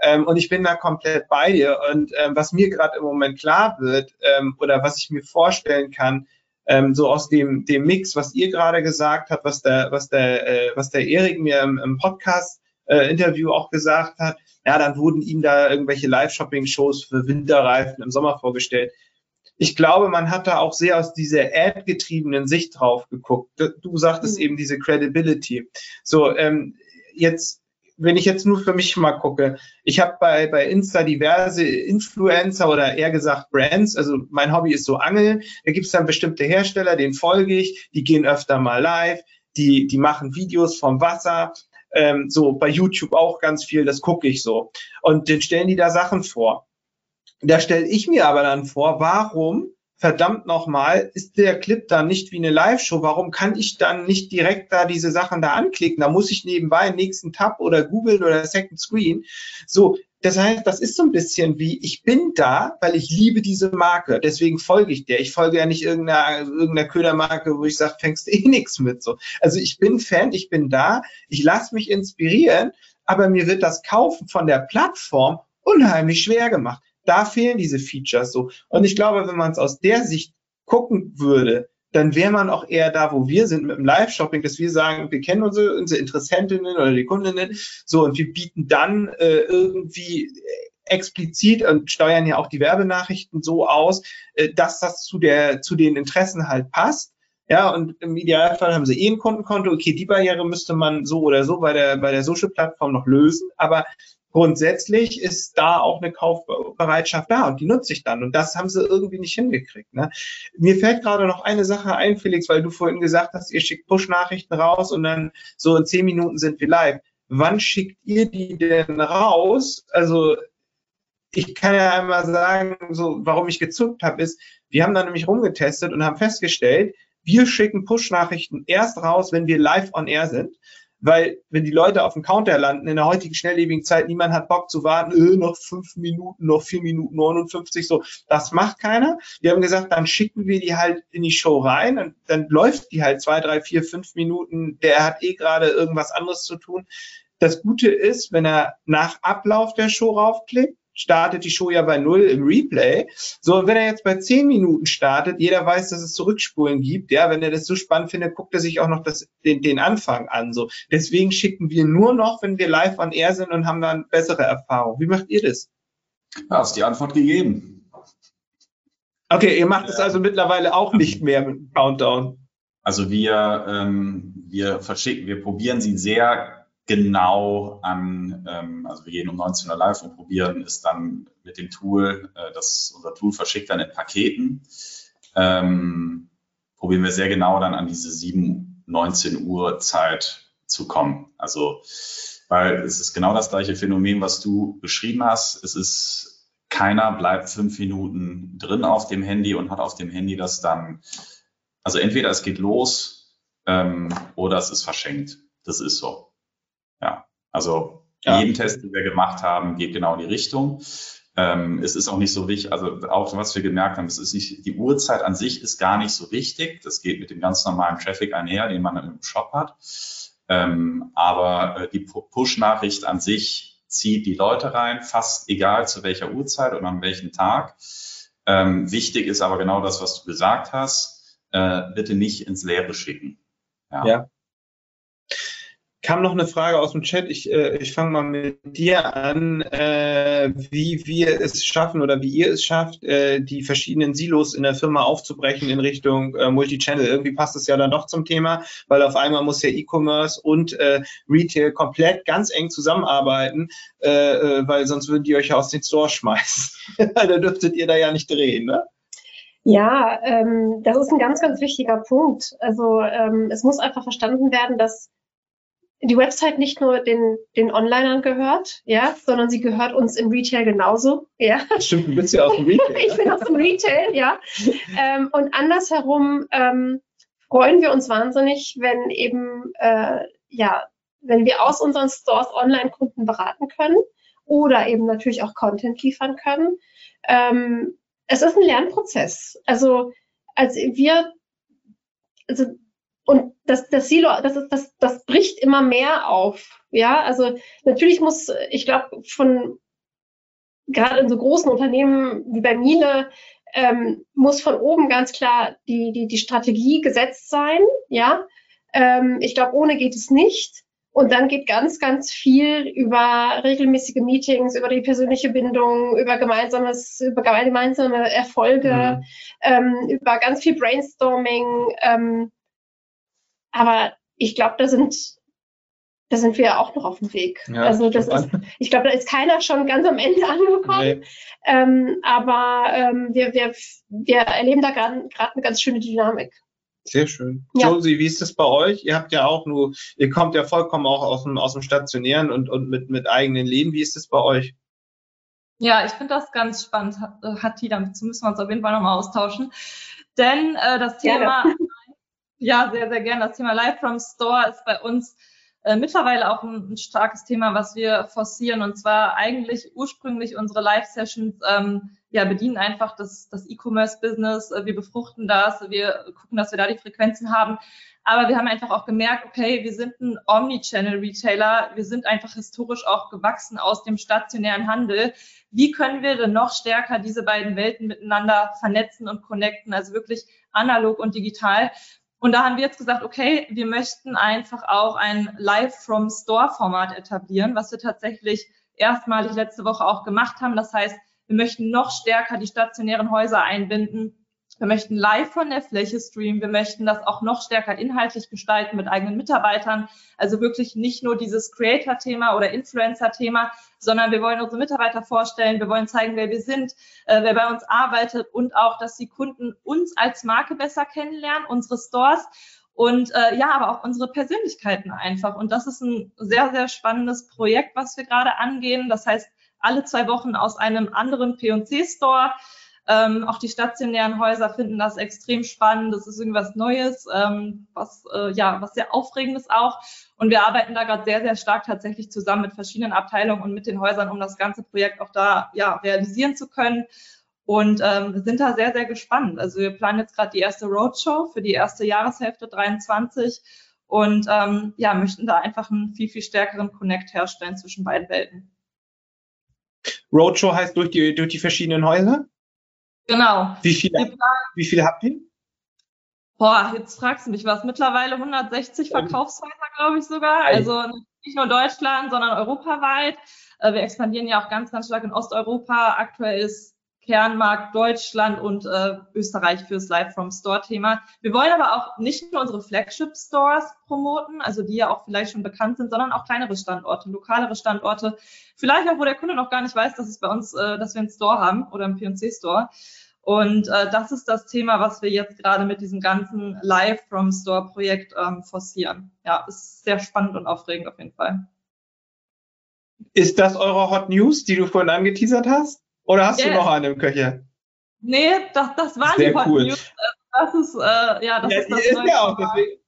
Ähm, und ich bin da komplett bei dir. Und ähm, was mir gerade im Moment klar wird ähm, oder was ich mir vorstellen kann, ähm, so aus dem, dem Mix, was ihr gerade gesagt habt, was der, was der, äh, was der Erik mir im, im Podcast äh, Interview auch gesagt hat, ja, dann wurden ihm da irgendwelche Live-Shopping-Shows für Winterreifen im Sommer vorgestellt. Ich glaube, man hat da auch sehr aus dieser Ad-getriebenen Sicht drauf geguckt. Du sagtest mhm. eben diese Credibility. So, ähm, jetzt, wenn ich jetzt nur für mich mal gucke, ich habe bei, bei Insta diverse Influencer oder eher gesagt Brands, also mein Hobby ist so Angeln, da gibt es dann bestimmte Hersteller, denen folge ich, die gehen öfter mal live, die, die machen Videos vom Wasser, ähm, so bei YouTube auch ganz viel, das gucke ich so. Und dann stellen die da Sachen vor. Da stelle ich mir aber dann vor, warum verdammt nochmal, ist der Clip dann nicht wie eine Live-Show? Warum kann ich dann nicht direkt da diese Sachen da anklicken? Da muss ich nebenbei einen nächsten Tab oder googeln oder Second Screen. So, das heißt, das ist so ein bisschen wie, ich bin da, weil ich liebe diese Marke, deswegen folge ich der. Ich folge ja nicht irgendeiner, irgendeiner Ködermarke, wo ich sage, fängst eh nichts mit. So. Also ich bin Fan, ich bin da, ich lasse mich inspirieren, aber mir wird das Kaufen von der Plattform unheimlich schwer gemacht. Da fehlen diese Features so. Und ich glaube, wenn man es aus der Sicht gucken würde, dann wäre man auch eher da, wo wir sind mit dem Live-Shopping, dass wir sagen, wir kennen unsere, unsere Interessentinnen oder die Kundinnen, so und wir bieten dann äh, irgendwie explizit und steuern ja auch die Werbenachrichten so aus, äh, dass das zu der zu den Interessen halt passt. Ja, und im Idealfall haben sie eh ein Kundenkonto. Okay, die Barriere müsste man so oder so bei der, bei der Social-Plattform noch lösen. Aber grundsätzlich ist da auch eine Kaufbereitschaft da und die nutze ich dann. Und das haben sie irgendwie nicht hingekriegt. Ne? Mir fällt gerade noch eine Sache ein, Felix, weil du vorhin gesagt hast, ihr schickt Push-Nachrichten raus und dann so in zehn Minuten sind wir live. Wann schickt ihr die denn raus? Also ich kann ja einmal sagen, so warum ich gezuckt habe, ist, wir haben da nämlich rumgetestet und haben festgestellt, wir schicken Push-Nachrichten erst raus, wenn wir live on air sind weil wenn die Leute auf dem Counter landen, in der heutigen schnelllebigen Zeit, niemand hat Bock zu warten, öh, noch fünf Minuten, noch vier Minuten 59, so, das macht keiner. Wir haben gesagt, dann schicken wir die halt in die Show rein und dann läuft die halt zwei, drei, vier, fünf Minuten, der hat eh gerade irgendwas anderes zu tun. Das Gute ist, wenn er nach Ablauf der Show raufklickt, startet die Show ja bei null im Replay. So, und wenn er jetzt bei zehn Minuten startet, jeder weiß, dass es Zurückspulen gibt. Ja, wenn er das so spannend findet, guckt er sich auch noch das, den, den Anfang an. So, deswegen schicken wir nur noch, wenn wir live on air sind und haben dann bessere Erfahrungen. Wie macht ihr das? Ja, hast die Antwort gegeben. Okay, ihr macht es also mittlerweile auch nicht mehr mit dem Countdown. Also wir, ähm, wir verschicken, wir probieren sie sehr genau an, ähm, also wir gehen um 19 Uhr live und probieren es dann mit dem Tool, äh, das unser Tool verschickt dann in Paketen, ähm, probieren wir sehr genau dann an diese 7, 19 Uhr Zeit zu kommen. Also, weil es ist genau das gleiche Phänomen, was du beschrieben hast. Es ist, keiner bleibt fünf Minuten drin auf dem Handy und hat auf dem Handy das dann, also entweder es geht los ähm, oder es ist verschenkt. Das ist so. Also ja. jeden Test, den wir gemacht haben, geht genau in die Richtung. Ähm, es ist auch nicht so wichtig, also auch was wir gemerkt haben, es ist nicht, die Uhrzeit an sich ist gar nicht so wichtig. Das geht mit dem ganz normalen Traffic einher, den man im Shop hat. Ähm, aber äh, die Push-Nachricht an sich zieht die Leute rein, fast egal zu welcher Uhrzeit und an welchem Tag. Ähm, wichtig ist aber genau das, was du gesagt hast. Äh, bitte nicht ins Leere schicken. Ja. ja kam noch eine Frage aus dem Chat. Ich, äh, ich fange mal mit dir an, äh, wie wir es schaffen oder wie ihr es schafft, äh, die verschiedenen Silos in der Firma aufzubrechen in Richtung äh, Multichannel. Irgendwie passt es ja dann doch zum Thema, weil auf einmal muss ja E-Commerce und äh, Retail komplett ganz eng zusammenarbeiten, äh, äh, weil sonst würden die euch ja aus den Store schmeißen. da dürftet ihr da ja nicht drehen, ne? Ja, ähm, das ist ein ganz, ganz wichtiger Punkt. Also ähm, es muss einfach verstanden werden, dass die Website nicht nur den, den Onlinern gehört, ja, sondern sie gehört uns im Retail genauso, ja. Stimmt, du bist ja aus dem Retail. ich bin aus dem Retail, ja. ähm, und andersherum ähm, freuen wir uns wahnsinnig, wenn eben, äh, ja, wenn wir aus unseren Stores Online-Kunden beraten können oder eben natürlich auch Content liefern können. Ähm, es ist ein Lernprozess. Also, als wir, also und das, das Silo, das, ist, das, das bricht immer mehr auf. Ja, also natürlich muss, ich glaube, von gerade in so großen Unternehmen wie bei Miele ähm, muss von oben ganz klar die, die, die Strategie gesetzt sein. Ja, ähm, ich glaube, ohne geht es nicht. Und dann geht ganz, ganz viel über regelmäßige Meetings, über die persönliche Bindung, über gemeinsames, über gemeinsame Erfolge, mhm. ähm, über ganz viel Brainstorming. Ähm, aber ich glaube, da sind, da sind wir auch noch auf dem Weg. Ja, also das ist, ich glaube, da ist keiner schon ganz am Ende angekommen. Nee. Ähm, aber ähm, wir, wir, wir erleben da gerade eine ganz schöne Dynamik. Sehr schön. Ja. Josie, wie ist das bei euch? Ihr habt ja auch nur, ihr kommt ja vollkommen auch aus dem, aus dem Stationären und, und mit, mit eigenen Läden. Wie ist das bei euch? Ja, ich finde das ganz spannend, Hatti, dazu müssen wir uns auf jeden Fall nochmal austauschen. Denn äh, das Thema, ja. Ja, sehr, sehr gerne. Das Thema Live from Store ist bei uns äh, mittlerweile auch ein, starkes Thema, was wir forcieren. Und zwar eigentlich ursprünglich unsere Live-Sessions ähm, ja, bedienen einfach das, das E-Commerce-Business. Wir befruchten das, wir gucken, dass wir da die Frequenzen haben. Aber wir haben einfach auch gemerkt, okay, wir sind ein Omnichannel-Retailer. Wir sind einfach historisch auch gewachsen aus dem stationären Handel. Wie können wir denn noch stärker diese beiden Welten miteinander vernetzen und connecten? Also wirklich analog und digital. Und da haben wir jetzt gesagt, okay, wir möchten einfach auch ein Live-from-Store-Format etablieren, was wir tatsächlich erstmalig letzte Woche auch gemacht haben. Das heißt, wir möchten noch stärker die stationären Häuser einbinden wir möchten live von der Fläche streamen. Wir möchten das auch noch stärker inhaltlich gestalten mit eigenen Mitarbeitern. Also wirklich nicht nur dieses Creator-Thema oder Influencer-Thema, sondern wir wollen unsere Mitarbeiter vorstellen. Wir wollen zeigen, wer wir sind, äh, wer bei uns arbeitet und auch, dass die Kunden uns als Marke besser kennenlernen, unsere Stores und äh, ja, aber auch unsere Persönlichkeiten einfach. Und das ist ein sehr, sehr spannendes Projekt, was wir gerade angehen. Das heißt, alle zwei Wochen aus einem anderen P&C-Store ähm, auch die stationären Häuser finden das extrem spannend. Das ist irgendwas Neues, ähm, was äh, ja was sehr aufregendes auch. Und wir arbeiten da gerade sehr sehr stark tatsächlich zusammen mit verschiedenen Abteilungen und mit den Häusern, um das ganze Projekt auch da ja realisieren zu können. Und ähm, sind da sehr sehr gespannt. Also wir planen jetzt gerade die erste Roadshow für die erste Jahreshälfte 23 und ähm, ja möchten da einfach einen viel viel stärkeren Connect herstellen zwischen beiden Welten. Roadshow heißt durch die durch die verschiedenen Häuser? Genau. Wie viele, wie viele habt ihr? Boah, jetzt fragst du mich was. Mittlerweile 160 Verkaufshäuser, glaube ich sogar. Also nicht nur Deutschland, sondern europaweit. Äh, wir expandieren ja auch ganz, ganz stark in Osteuropa. Aktuell ist Kernmarkt Deutschland und äh, Österreich fürs Live from Store Thema. Wir wollen aber auch nicht nur unsere Flagship Stores promoten, also die ja auch vielleicht schon bekannt sind, sondern auch kleinere Standorte, lokalere Standorte. Vielleicht auch, wo der Kunde noch gar nicht weiß, dass es bei uns, äh, dass wir einen Store haben oder einen P&C Store. Und äh, das ist das Thema, was wir jetzt gerade mit diesem ganzen Live from Store Projekt ähm, forcieren. Ja, ist sehr spannend und aufregend auf jeden Fall. Ist das eure Hot News, die du vorhin angeteasert hast? Oder hast yeah. du noch eine im Köcher? Nee, das, das war Sehr die Hot cool. News. Das ist, äh, ja, das ja, ist das ist ja auch, deswegen.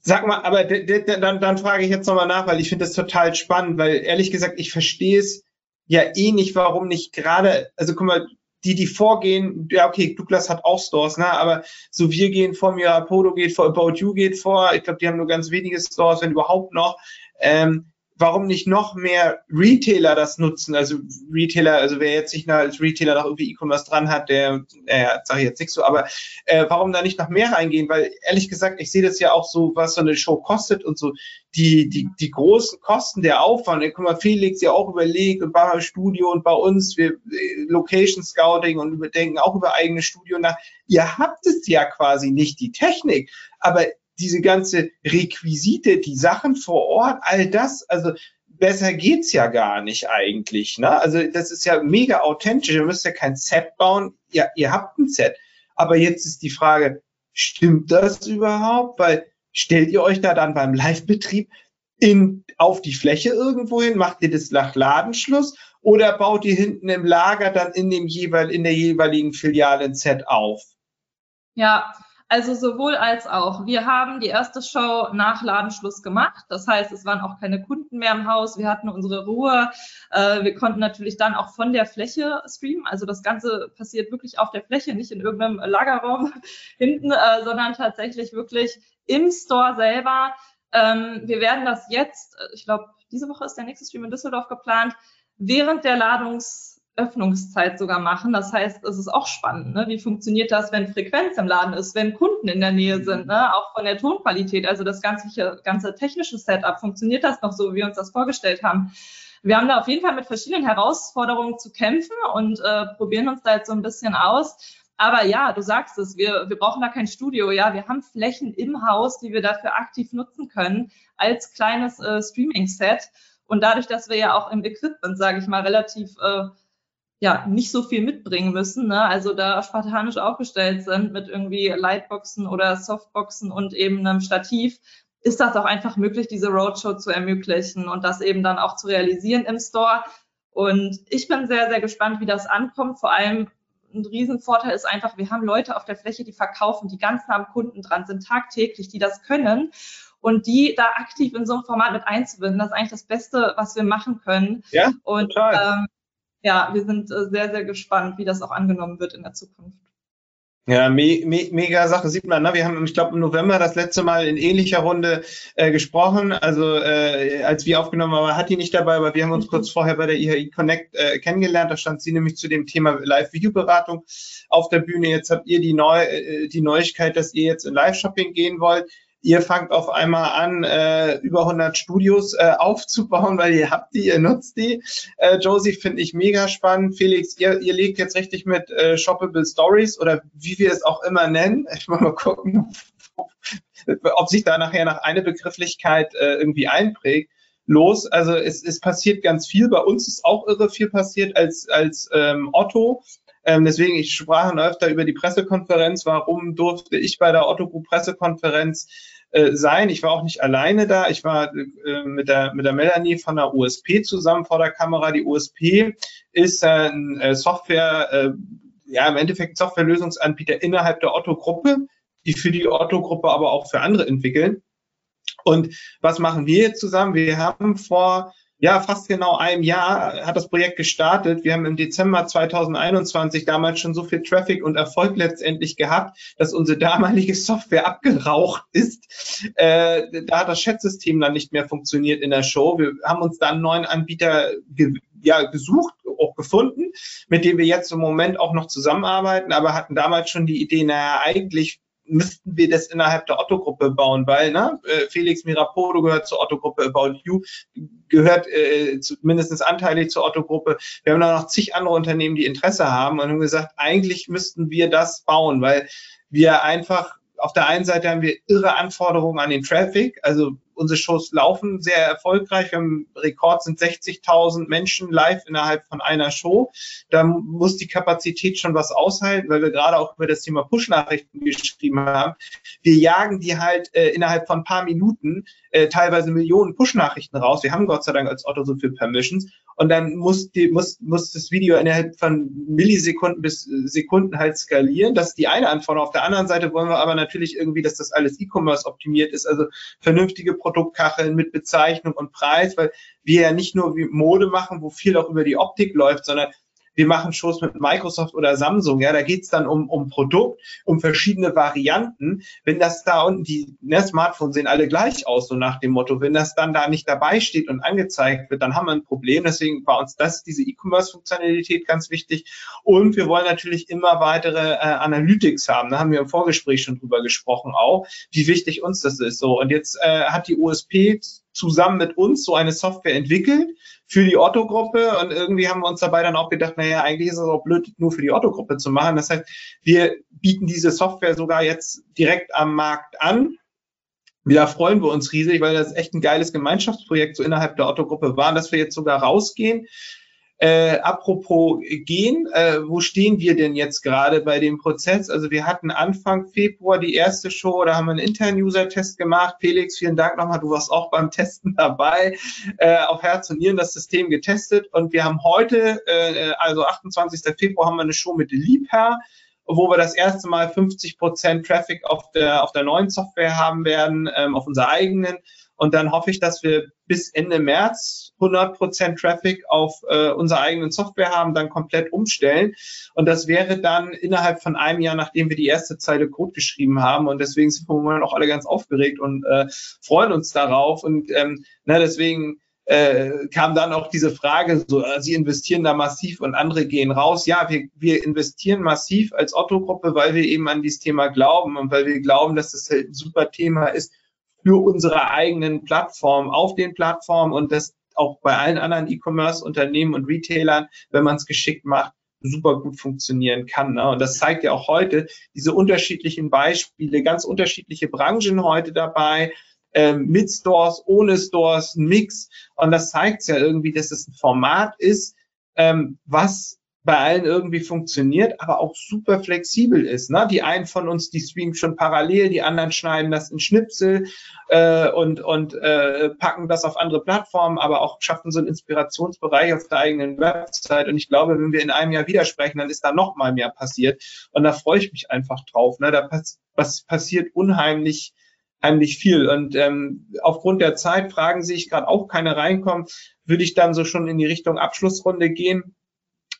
Sag mal, aber dann, dann frage ich jetzt nochmal nach, weil ich finde das total spannend, weil ehrlich gesagt, ich verstehe es ja eh nicht, warum nicht gerade, also guck mal, die, die vorgehen, ja, okay, Douglas hat auch Stores, ne, aber so wir gehen vor mir, Podo geht vor, About You geht vor, ich glaube, die haben nur ganz wenige Stores, wenn überhaupt noch. Ähm, warum nicht noch mehr Retailer das nutzen? Also Retailer, also wer jetzt nicht als Retailer noch irgendwie E-Commerce dran hat, der, äh, sage ich jetzt nicht so, aber äh, warum da nicht noch mehr reingehen? Weil ehrlich gesagt, ich sehe das ja auch so, was so eine Show kostet und so. Die, die, die großen Kosten, der Aufwand, guck mal, Felix ja auch überlegt und bei Studio und bei uns, wir äh, Location Scouting und wir denken auch über eigene Studio nach. Ihr habt es ja quasi nicht, die Technik, aber diese ganze Requisite, die Sachen vor Ort, all das, also besser geht's ja gar nicht eigentlich. Ne? Also das ist ja mega authentisch. Ihr müsst ja kein Set bauen. Ja, ihr habt ein Set. Aber jetzt ist die Frage, stimmt das überhaupt? Weil stellt ihr euch da dann beim Live-Betrieb in, auf die Fläche irgendwo hin? Macht ihr das nach Ladenschluss? Oder baut ihr hinten im Lager dann in dem jeweil, in der jeweiligen Filiale ein Set auf? Ja, also sowohl als auch. Wir haben die erste Show nach Ladenschluss gemacht. Das heißt, es waren auch keine Kunden mehr im Haus. Wir hatten unsere Ruhe. Äh, wir konnten natürlich dann auch von der Fläche streamen. Also das Ganze passiert wirklich auf der Fläche, nicht in irgendeinem Lagerraum hinten, äh, sondern tatsächlich wirklich im Store selber. Ähm, wir werden das jetzt, äh, ich glaube, diese Woche ist der nächste Stream in Düsseldorf geplant, während der Ladungs Öffnungszeit sogar machen. Das heißt, es ist auch spannend. Ne? Wie funktioniert das, wenn Frequenz im Laden ist, wenn Kunden in der Nähe sind, ne? auch von der Tonqualität, also das ganze, ganze technische Setup, funktioniert das noch so, wie wir uns das vorgestellt haben? Wir haben da auf jeden Fall mit verschiedenen Herausforderungen zu kämpfen und äh, probieren uns da jetzt so ein bisschen aus. Aber ja, du sagst es, wir, wir brauchen da kein Studio. Ja, wir haben Flächen im Haus, die wir dafür aktiv nutzen können als kleines äh, Streaming-Set. Und dadurch, dass wir ja auch im Equipment, sage ich mal, relativ äh, ja nicht so viel mitbringen müssen, ne? also da spartanisch aufgestellt sind mit irgendwie Lightboxen oder Softboxen und eben einem Stativ, ist das auch einfach möglich, diese Roadshow zu ermöglichen und das eben dann auch zu realisieren im Store. Und ich bin sehr, sehr gespannt, wie das ankommt. Vor allem ein Riesenvorteil ist einfach, wir haben Leute auf der Fläche, die verkaufen, die ganz nah am Kunden dran sind, tagtäglich, die das können. Und die da aktiv in so einem Format mit einzubinden, das ist eigentlich das Beste, was wir machen können. Ja, und total. Ähm, ja, wir sind äh, sehr, sehr gespannt, wie das auch angenommen wird in der Zukunft. Ja, me me mega Sache sieht man. Ne? Wir haben, ich glaube, im November das letzte Mal in ähnlicher Runde äh, gesprochen. Also äh, als wir aufgenommen haben, hat die nicht dabei, aber wir haben uns mhm. kurz vorher bei der IHI Connect äh, kennengelernt. Da stand sie nämlich zu dem Thema Live-Videoberatung auf der Bühne. Jetzt habt ihr die, Neu äh, die Neuigkeit, dass ihr jetzt in Live-Shopping gehen wollt ihr fangt auf einmal an, äh, über 100 Studios äh, aufzubauen, weil ihr habt die, ihr nutzt die. Äh, Josie finde ich mega spannend. Felix, ihr, ihr legt jetzt richtig mit äh, Shoppable Stories oder wie wir es auch immer nennen. Ich will mal gucken, ob sich da nachher nach eine Begrifflichkeit äh, irgendwie einprägt. Los, also es, es passiert ganz viel. Bei uns ist auch irre viel passiert als, als ähm, Otto. Ähm, deswegen, ich sprach öfter über die Pressekonferenz. Warum durfte ich bei der Otto Group Pressekonferenz äh, sein. Ich war auch nicht alleine da. Ich war äh, mit, der, mit der Melanie von der USP zusammen vor der Kamera. Die USP ist ein äh, Software, äh, ja, im Endeffekt Softwarelösungsanbieter innerhalb der Otto-Gruppe, die für die Otto-Gruppe aber auch für andere entwickeln. Und was machen wir jetzt zusammen? Wir haben vor ja, fast genau einem Jahr hat das Projekt gestartet. Wir haben im Dezember 2021 damals schon so viel Traffic und Erfolg letztendlich gehabt, dass unsere damalige Software abgeraucht ist. Äh, da hat das Chat-System dann nicht mehr funktioniert in der Show. Wir haben uns dann einen neuen Anbieter ge ja, gesucht, auch gefunden, mit dem wir jetzt im Moment auch noch zusammenarbeiten, aber hatten damals schon die Idee, naja, eigentlich müssten wir das innerhalb der Otto-Gruppe bauen, weil ne, äh, Felix Mirapodo gehört zur Otto-Gruppe About You, gehört äh, zu, mindestens anteilig zur Otto-Gruppe. Wir haben da noch zig andere Unternehmen, die Interesse haben und haben gesagt, eigentlich müssten wir das bauen, weil wir einfach auf der einen Seite haben wir irre Anforderungen an den Traffic, also unsere Shows laufen sehr erfolgreich. Wir haben Rekord sind 60.000 Menschen live innerhalb von einer Show. Da muss die Kapazität schon was aushalten, weil wir gerade auch über das Thema Push-Nachrichten geschrieben haben. Wir jagen die halt äh, innerhalb von ein paar Minuten äh, teilweise Millionen Push-Nachrichten raus. Wir haben Gott sei Dank als Otto so viel Permissions und dann muss, die, muss, muss das Video innerhalb von Millisekunden bis Sekunden halt skalieren. Das ist die eine Anforderung. Auf der anderen Seite wollen wir aber natürlich irgendwie, dass das alles E-Commerce optimiert ist, also vernünftige Produktkacheln mit Bezeichnung und Preis, weil wir ja nicht nur Mode machen, wo viel auch über die Optik läuft, sondern wir machen Shows mit Microsoft oder Samsung, ja, da geht's dann um, um Produkt, um verschiedene Varianten. Wenn das da unten, die ne, Smartphones sehen alle gleich aus, so nach dem Motto, wenn das dann da nicht dabei steht und angezeigt wird, dann haben wir ein Problem. Deswegen war uns das, diese E-Commerce-Funktionalität ganz wichtig. Und wir wollen natürlich immer weitere äh, Analytics haben. Da haben wir im Vorgespräch schon drüber gesprochen auch, wie wichtig uns das ist. So, und jetzt äh, hat die USP zusammen mit uns so eine Software entwickelt für die Otto-Gruppe und irgendwie haben wir uns dabei dann auch gedacht, naja, eigentlich ist es auch blöd, nur für die Otto-Gruppe zu machen. Das heißt, wir bieten diese Software sogar jetzt direkt am Markt an. Da freuen wir uns riesig, weil das echt ein geiles Gemeinschaftsprojekt so innerhalb der Otto-Gruppe war, dass wir jetzt sogar rausgehen Äh, apropos gehen, äh, wo stehen wir denn jetzt gerade bei dem Prozess? Also wir hatten Anfang Februar die erste Show, da haben wir einen internen User-Test gemacht. Felix, vielen Dank nochmal, du warst auch beim Testen dabei. Äh, auf Herz und Nieren das System getestet und wir haben heute, äh, also 28. Februar, haben wir eine Show mit Liebherr wo wir das erste Mal 50 Prozent Traffic auf der, auf der neuen Software haben werden, ähm, auf unserer eigenen. Und dann hoffe ich, dass wir bis Ende März 100% Traffic auf äh, unserer eigenen Software haben, dann komplett umstellen. Und das wäre dann innerhalb von einem Jahr, nachdem wir die erste Zeile Code geschrieben haben. Und deswegen sind wir momentan auch alle ganz aufgeregt und äh, freuen uns darauf. Und ähm, na, deswegen äh, kam dann auch diese Frage, so, äh, Sie investieren da massiv und andere gehen raus. Ja, wir, wir investieren massiv als Otto-Gruppe, weil wir eben an dieses Thema glauben und weil wir glauben, dass das halt ein super Thema ist, für unsere eigenen Plattformen, auf den Plattformen und das auch bei allen anderen E-Commerce-Unternehmen und Retailern, wenn man es geschickt macht, super gut funktionieren kann. Ne? Und das zeigt ja auch heute diese unterschiedlichen Beispiele, ganz unterschiedliche Branchen heute dabei, ähm, mit Stores, ohne Stores, ein Mix. Und das zeigt ja irgendwie, dass es ein Format ist, ähm, was bei allen irgendwie funktioniert, aber auch super flexibel ist. Ne? Die einen von uns, die streamen schon parallel, die anderen schneiden das in Schnipsel äh, und, und äh, packen das auf andere Plattformen, aber auch schaffen so einen Inspirationsbereich auf der eigenen Website. Und ich glaube, wenn wir in einem Jahr widersprechen, dann ist da noch mal mehr passiert. Und da freue ich mich einfach drauf. Ne? Da pass was passiert unheimlich heimlich viel. Und ähm, aufgrund der Zeit, Fragen sehe ich gerade auch keine reinkommen, würde ich dann so schon in die Richtung Abschlussrunde gehen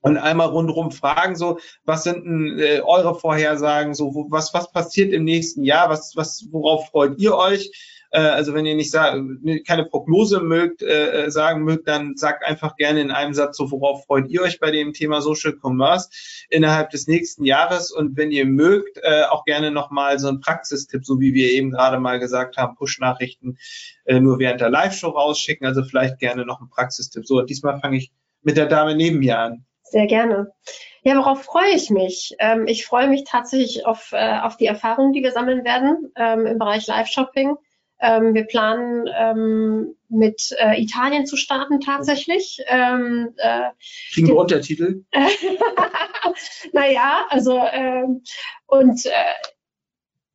und einmal rundherum fragen, so, was sind denn äh, eure Vorhersagen, so, wo, was, was passiert im nächsten Jahr, was, was, worauf freut ihr euch? Äh, also wenn ihr nicht sagen, keine Prognose mögt, äh, äh, sagen mögt, dann sagt einfach gerne in einem Satz, so, worauf freut ihr euch bei dem Thema Social Commerce innerhalb des nächsten Jahres? Und wenn ihr mögt, äh, auch gerne nochmal so ein Praxistipp, so wie wir eben gerade mal gesagt haben, Push-Nachrichten äh, nur während der Live-Show rausschicken, also vielleicht gerne noch ein Praxistipp. So, diesmal fange ich mit der Dame neben mir an. Sehr gerne. Ja, worauf freue ich mich? Ähm, ich freue mich tatsächlich auf, äh, auf die Erfahrungen, die wir sammeln werden ähm, im Bereich Live-Shopping. Ähm, wir planen ähm, mit äh, Italien zu starten tatsächlich. Ähm, äh, Kriegen wir Untertitel? naja, also ähm, und äh,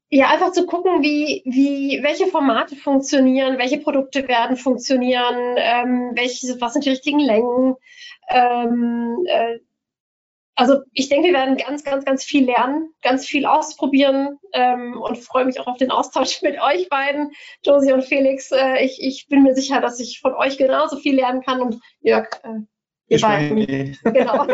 ja, einfach zu gucken, wie, wie, welche Formate funktionieren, welche Produkte werden funktionieren, ähm, welche, was sind die richtigen Längen, ähm, äh, also ich denke, wir werden ganz, ganz, ganz viel lernen, ganz viel ausprobieren ähm, und freue mich auch auf den Austausch mit euch beiden, Josie und Felix. Äh, ich, ich bin mir sicher, dass ich von euch genauso viel lernen kann und Jörg, äh, ich meine, genau.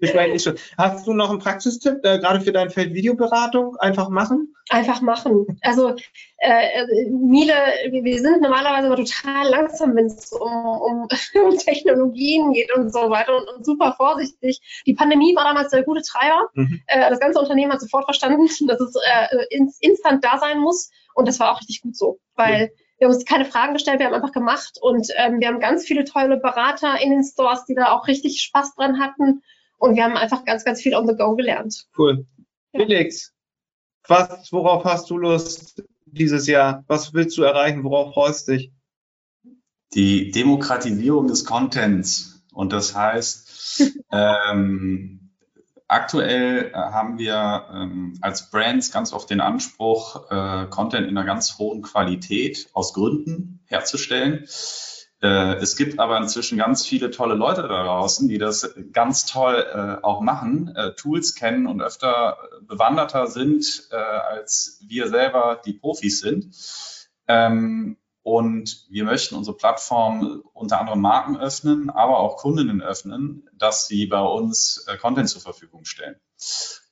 ich meine schon. Hast du noch einen Praxistipp, äh, gerade für dein Feld Videoberatung? Einfach machen? Einfach machen. Also äh, Miele, wir sind normalerweise immer total langsam, wenn es um, um, um, Technologien geht und so weiter und, und, super vorsichtig. Die Pandemie war damals der gute Treiber. Mhm. Äh, das ganze Unternehmen hat sofort verstanden, dass es äh, instant da sein muss. Und das war auch richtig gut so, weil wir haben uns keine Fragen gestellt, wir haben einfach gemacht und ähm, wir haben ganz viele tolle Berater in den Stores, die da auch richtig Spaß dran hatten und wir haben einfach ganz, ganz viel on the go gelernt. Cool. Ja. Felix, was, worauf hast du Lust dieses Jahr? Was willst du erreichen? Worauf freust du dich? Die Demokratisierung des Contents. Und das heißt, ähm, Aktuell äh, haben wir ähm, als Brands ganz oft den Anspruch, äh, Content in einer ganz hohen Qualität aus Gründen herzustellen. Äh, es gibt aber inzwischen ganz viele tolle Leute da draußen, die das ganz toll äh, auch machen, äh, Tools kennen und öfter bewanderter sind, äh, als wir selber die Profis sind. Ähm, und wir möchten unsere Plattform unter anderem Marken öffnen, aber auch Kundinnen öffnen, dass sie bei uns äh, Content zur Verfügung stellen.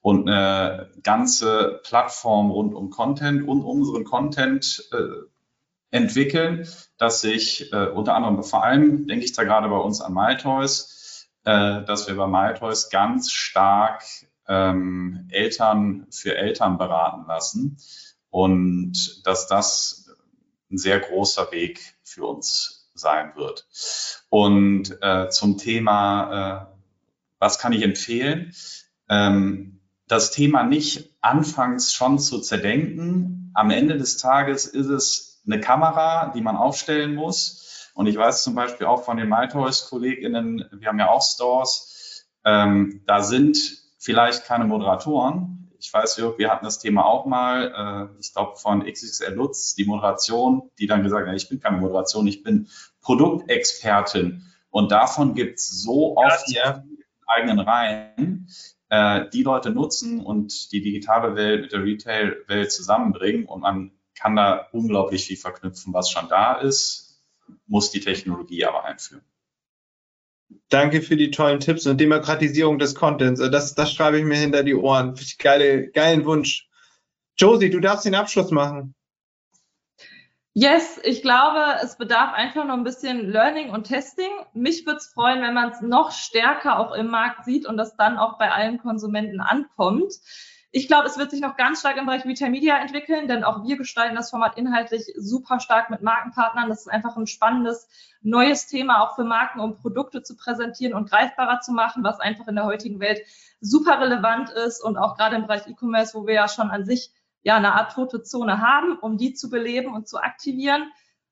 Und eine ganze Plattform rund um Content und unseren Content äh, entwickeln, dass sich äh, unter anderem, vor allem denke ich da gerade bei uns an MyToys, äh, dass wir bei MyToys ganz stark ähm, Eltern für Eltern beraten lassen und dass das ein sehr großer Weg für uns sein wird. Und äh, zum Thema, äh, was kann ich empfehlen? Ähm, das Thema nicht anfangs schon zu zerdenken. Am Ende des Tages ist es eine Kamera, die man aufstellen muss Und ich weiß zum Beispiel auch von den MyToys-KollegInnen, wir haben ja auch Stores, ähm, da sind vielleicht keine Moderatoren. Ich weiß, Jörg, wir hatten das Thema auch mal, äh, ich glaube von XXL Lutz, die Moderation, die dann gesagt hat, ich bin keine Moderation, ich bin Produktexpertin. Und davon gibt es so oft ja, eigenen Reihen, äh, die Leute nutzen und die digitale Welt mit der Retail-Welt zusammenbringen. Und man kann da unglaublich viel verknüpfen, was schon da ist, muss die Technologie aber einführen. Danke für die tollen Tipps und Demokratisierung des Contents. Das, das schreibe ich mir hinter die Ohren. Geile, geilen Wunsch. Josie, du darfst den Abschluss machen. Yes, ich glaube, es bedarf einfach noch ein bisschen Learning und Testing. Mich würde es freuen, wenn man es noch stärker auch im Markt sieht und das dann auch bei allen Konsumenten ankommt. Ich glaube, es wird sich noch ganz stark im Bereich Retail Media entwickeln, denn auch wir gestalten das Format inhaltlich super stark mit Markenpartnern. Das ist einfach ein spannendes neues Thema auch für Marken, um Produkte zu präsentieren und greifbarer zu machen, was einfach in der heutigen Welt super relevant ist und auch gerade im Bereich E-Commerce, wo wir ja schon an sich ja eine Art tote Zone haben, um die zu beleben und zu aktivieren.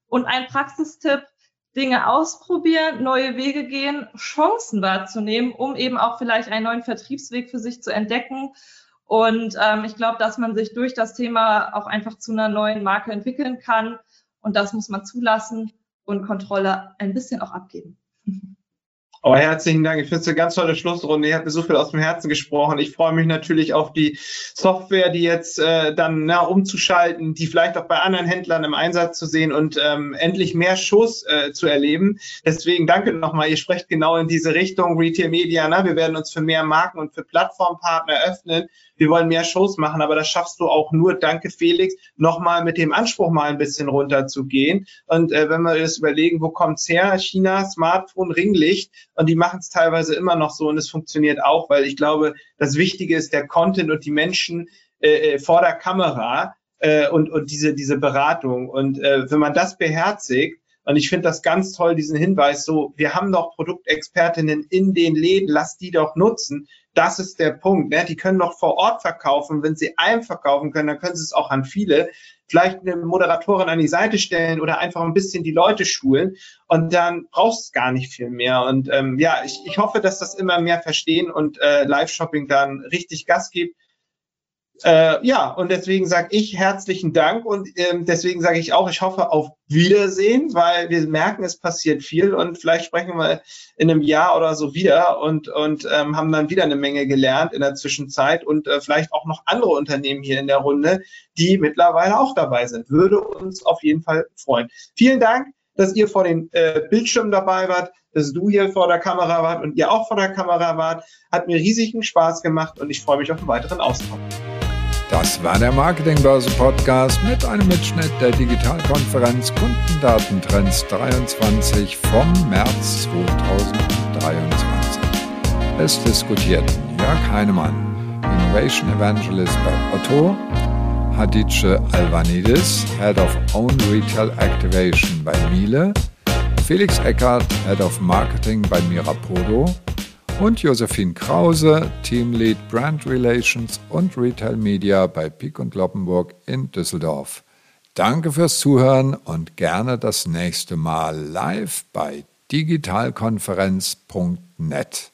Und ein Praxistipp, Dinge ausprobieren, neue Wege gehen, Chancen wahrzunehmen, um eben auch vielleicht einen neuen Vertriebsweg für sich zu entdecken. Und ähm, ich glaube, dass man sich durch das Thema auch einfach zu einer neuen Marke entwickeln kann. Und das muss man zulassen und Kontrolle ein bisschen auch abgeben. Oh, herzlichen Dank. Ich finde es eine ganz tolle Schlussrunde. Ihr habt mir so viel aus dem Herzen gesprochen. Ich freue mich natürlich auf die Software, die jetzt äh, dann na, umzuschalten, die vielleicht auch bei anderen Händlern im Einsatz zu sehen und ähm, endlich mehr Schuss äh, zu erleben. Deswegen danke nochmal. Ihr sprecht genau in diese Richtung. Retail Media, na, wir werden uns für mehr Marken und für Plattformpartner öffnen wir wollen mehr Shows machen, aber das schaffst du auch nur, danke Felix, nochmal mit dem Anspruch mal ein bisschen runterzugehen. Und äh, wenn wir das überlegen, wo kommt's her? China, Smartphone, Ringlicht und die machen es teilweise immer noch so und es funktioniert auch, weil ich glaube, das Wichtige ist der Content und die Menschen äh, äh vor der Kamera äh, und, und diese, diese Beratung. Und äh, wenn man das beherzigt, und ich finde das ganz toll, diesen Hinweis, so, wir haben doch Produktexpertinnen in den Läden, lass die doch nutzen. Das ist der Punkt. Ne? Die können doch vor Ort verkaufen. Wenn sie einem verkaufen können, dann können sie es auch an viele. Vielleicht eine Moderatorin an die Seite stellen oder einfach ein bisschen die Leute schulen. Und dann brauchst du gar nicht viel mehr. Und ähm, ja, ich, ich hoffe, dass das immer mehr verstehen und äh, Live-Shopping dann richtig Gas gibt. Äh, ja, und deswegen sage ich herzlichen Dank und ähm, deswegen sage ich auch, ich hoffe auf Wiedersehen, weil wir merken, es passiert viel und vielleicht sprechen wir in einem Jahr oder so wieder und, und ähm, haben dann wieder eine Menge gelernt in der Zwischenzeit und äh, vielleicht auch noch andere Unternehmen hier in der Runde, die mittlerweile auch dabei sind. Würde uns auf jeden Fall freuen. Vielen Dank, dass ihr vor den äh, Bildschirmen dabei wart dass du hier vor der Kamera wart und ihr auch vor der Kamera wart. Hat mir riesigen Spaß gemacht und ich freue mich auf einen weiteren Austausch. Das war der Marketingbörse Podcast mit einem Mitschnitt der Digitalkonferenz Kundendatentrends 23 vom März 2023. Es diskutierten Jörg Heinemann, Innovation Evangelist bei Otto, Hadice Alvanidis, Head of Own Retail Activation bei Miele, Felix Eckert, Head of Marketing bei Mirapodo und Josephine Krause, Teamlead Brand Relations und Retail Media bei Pieck und Kloppenburg in Düsseldorf. Danke fürs Zuhören und gerne das nächste Mal live bei digitalkonferenz.net.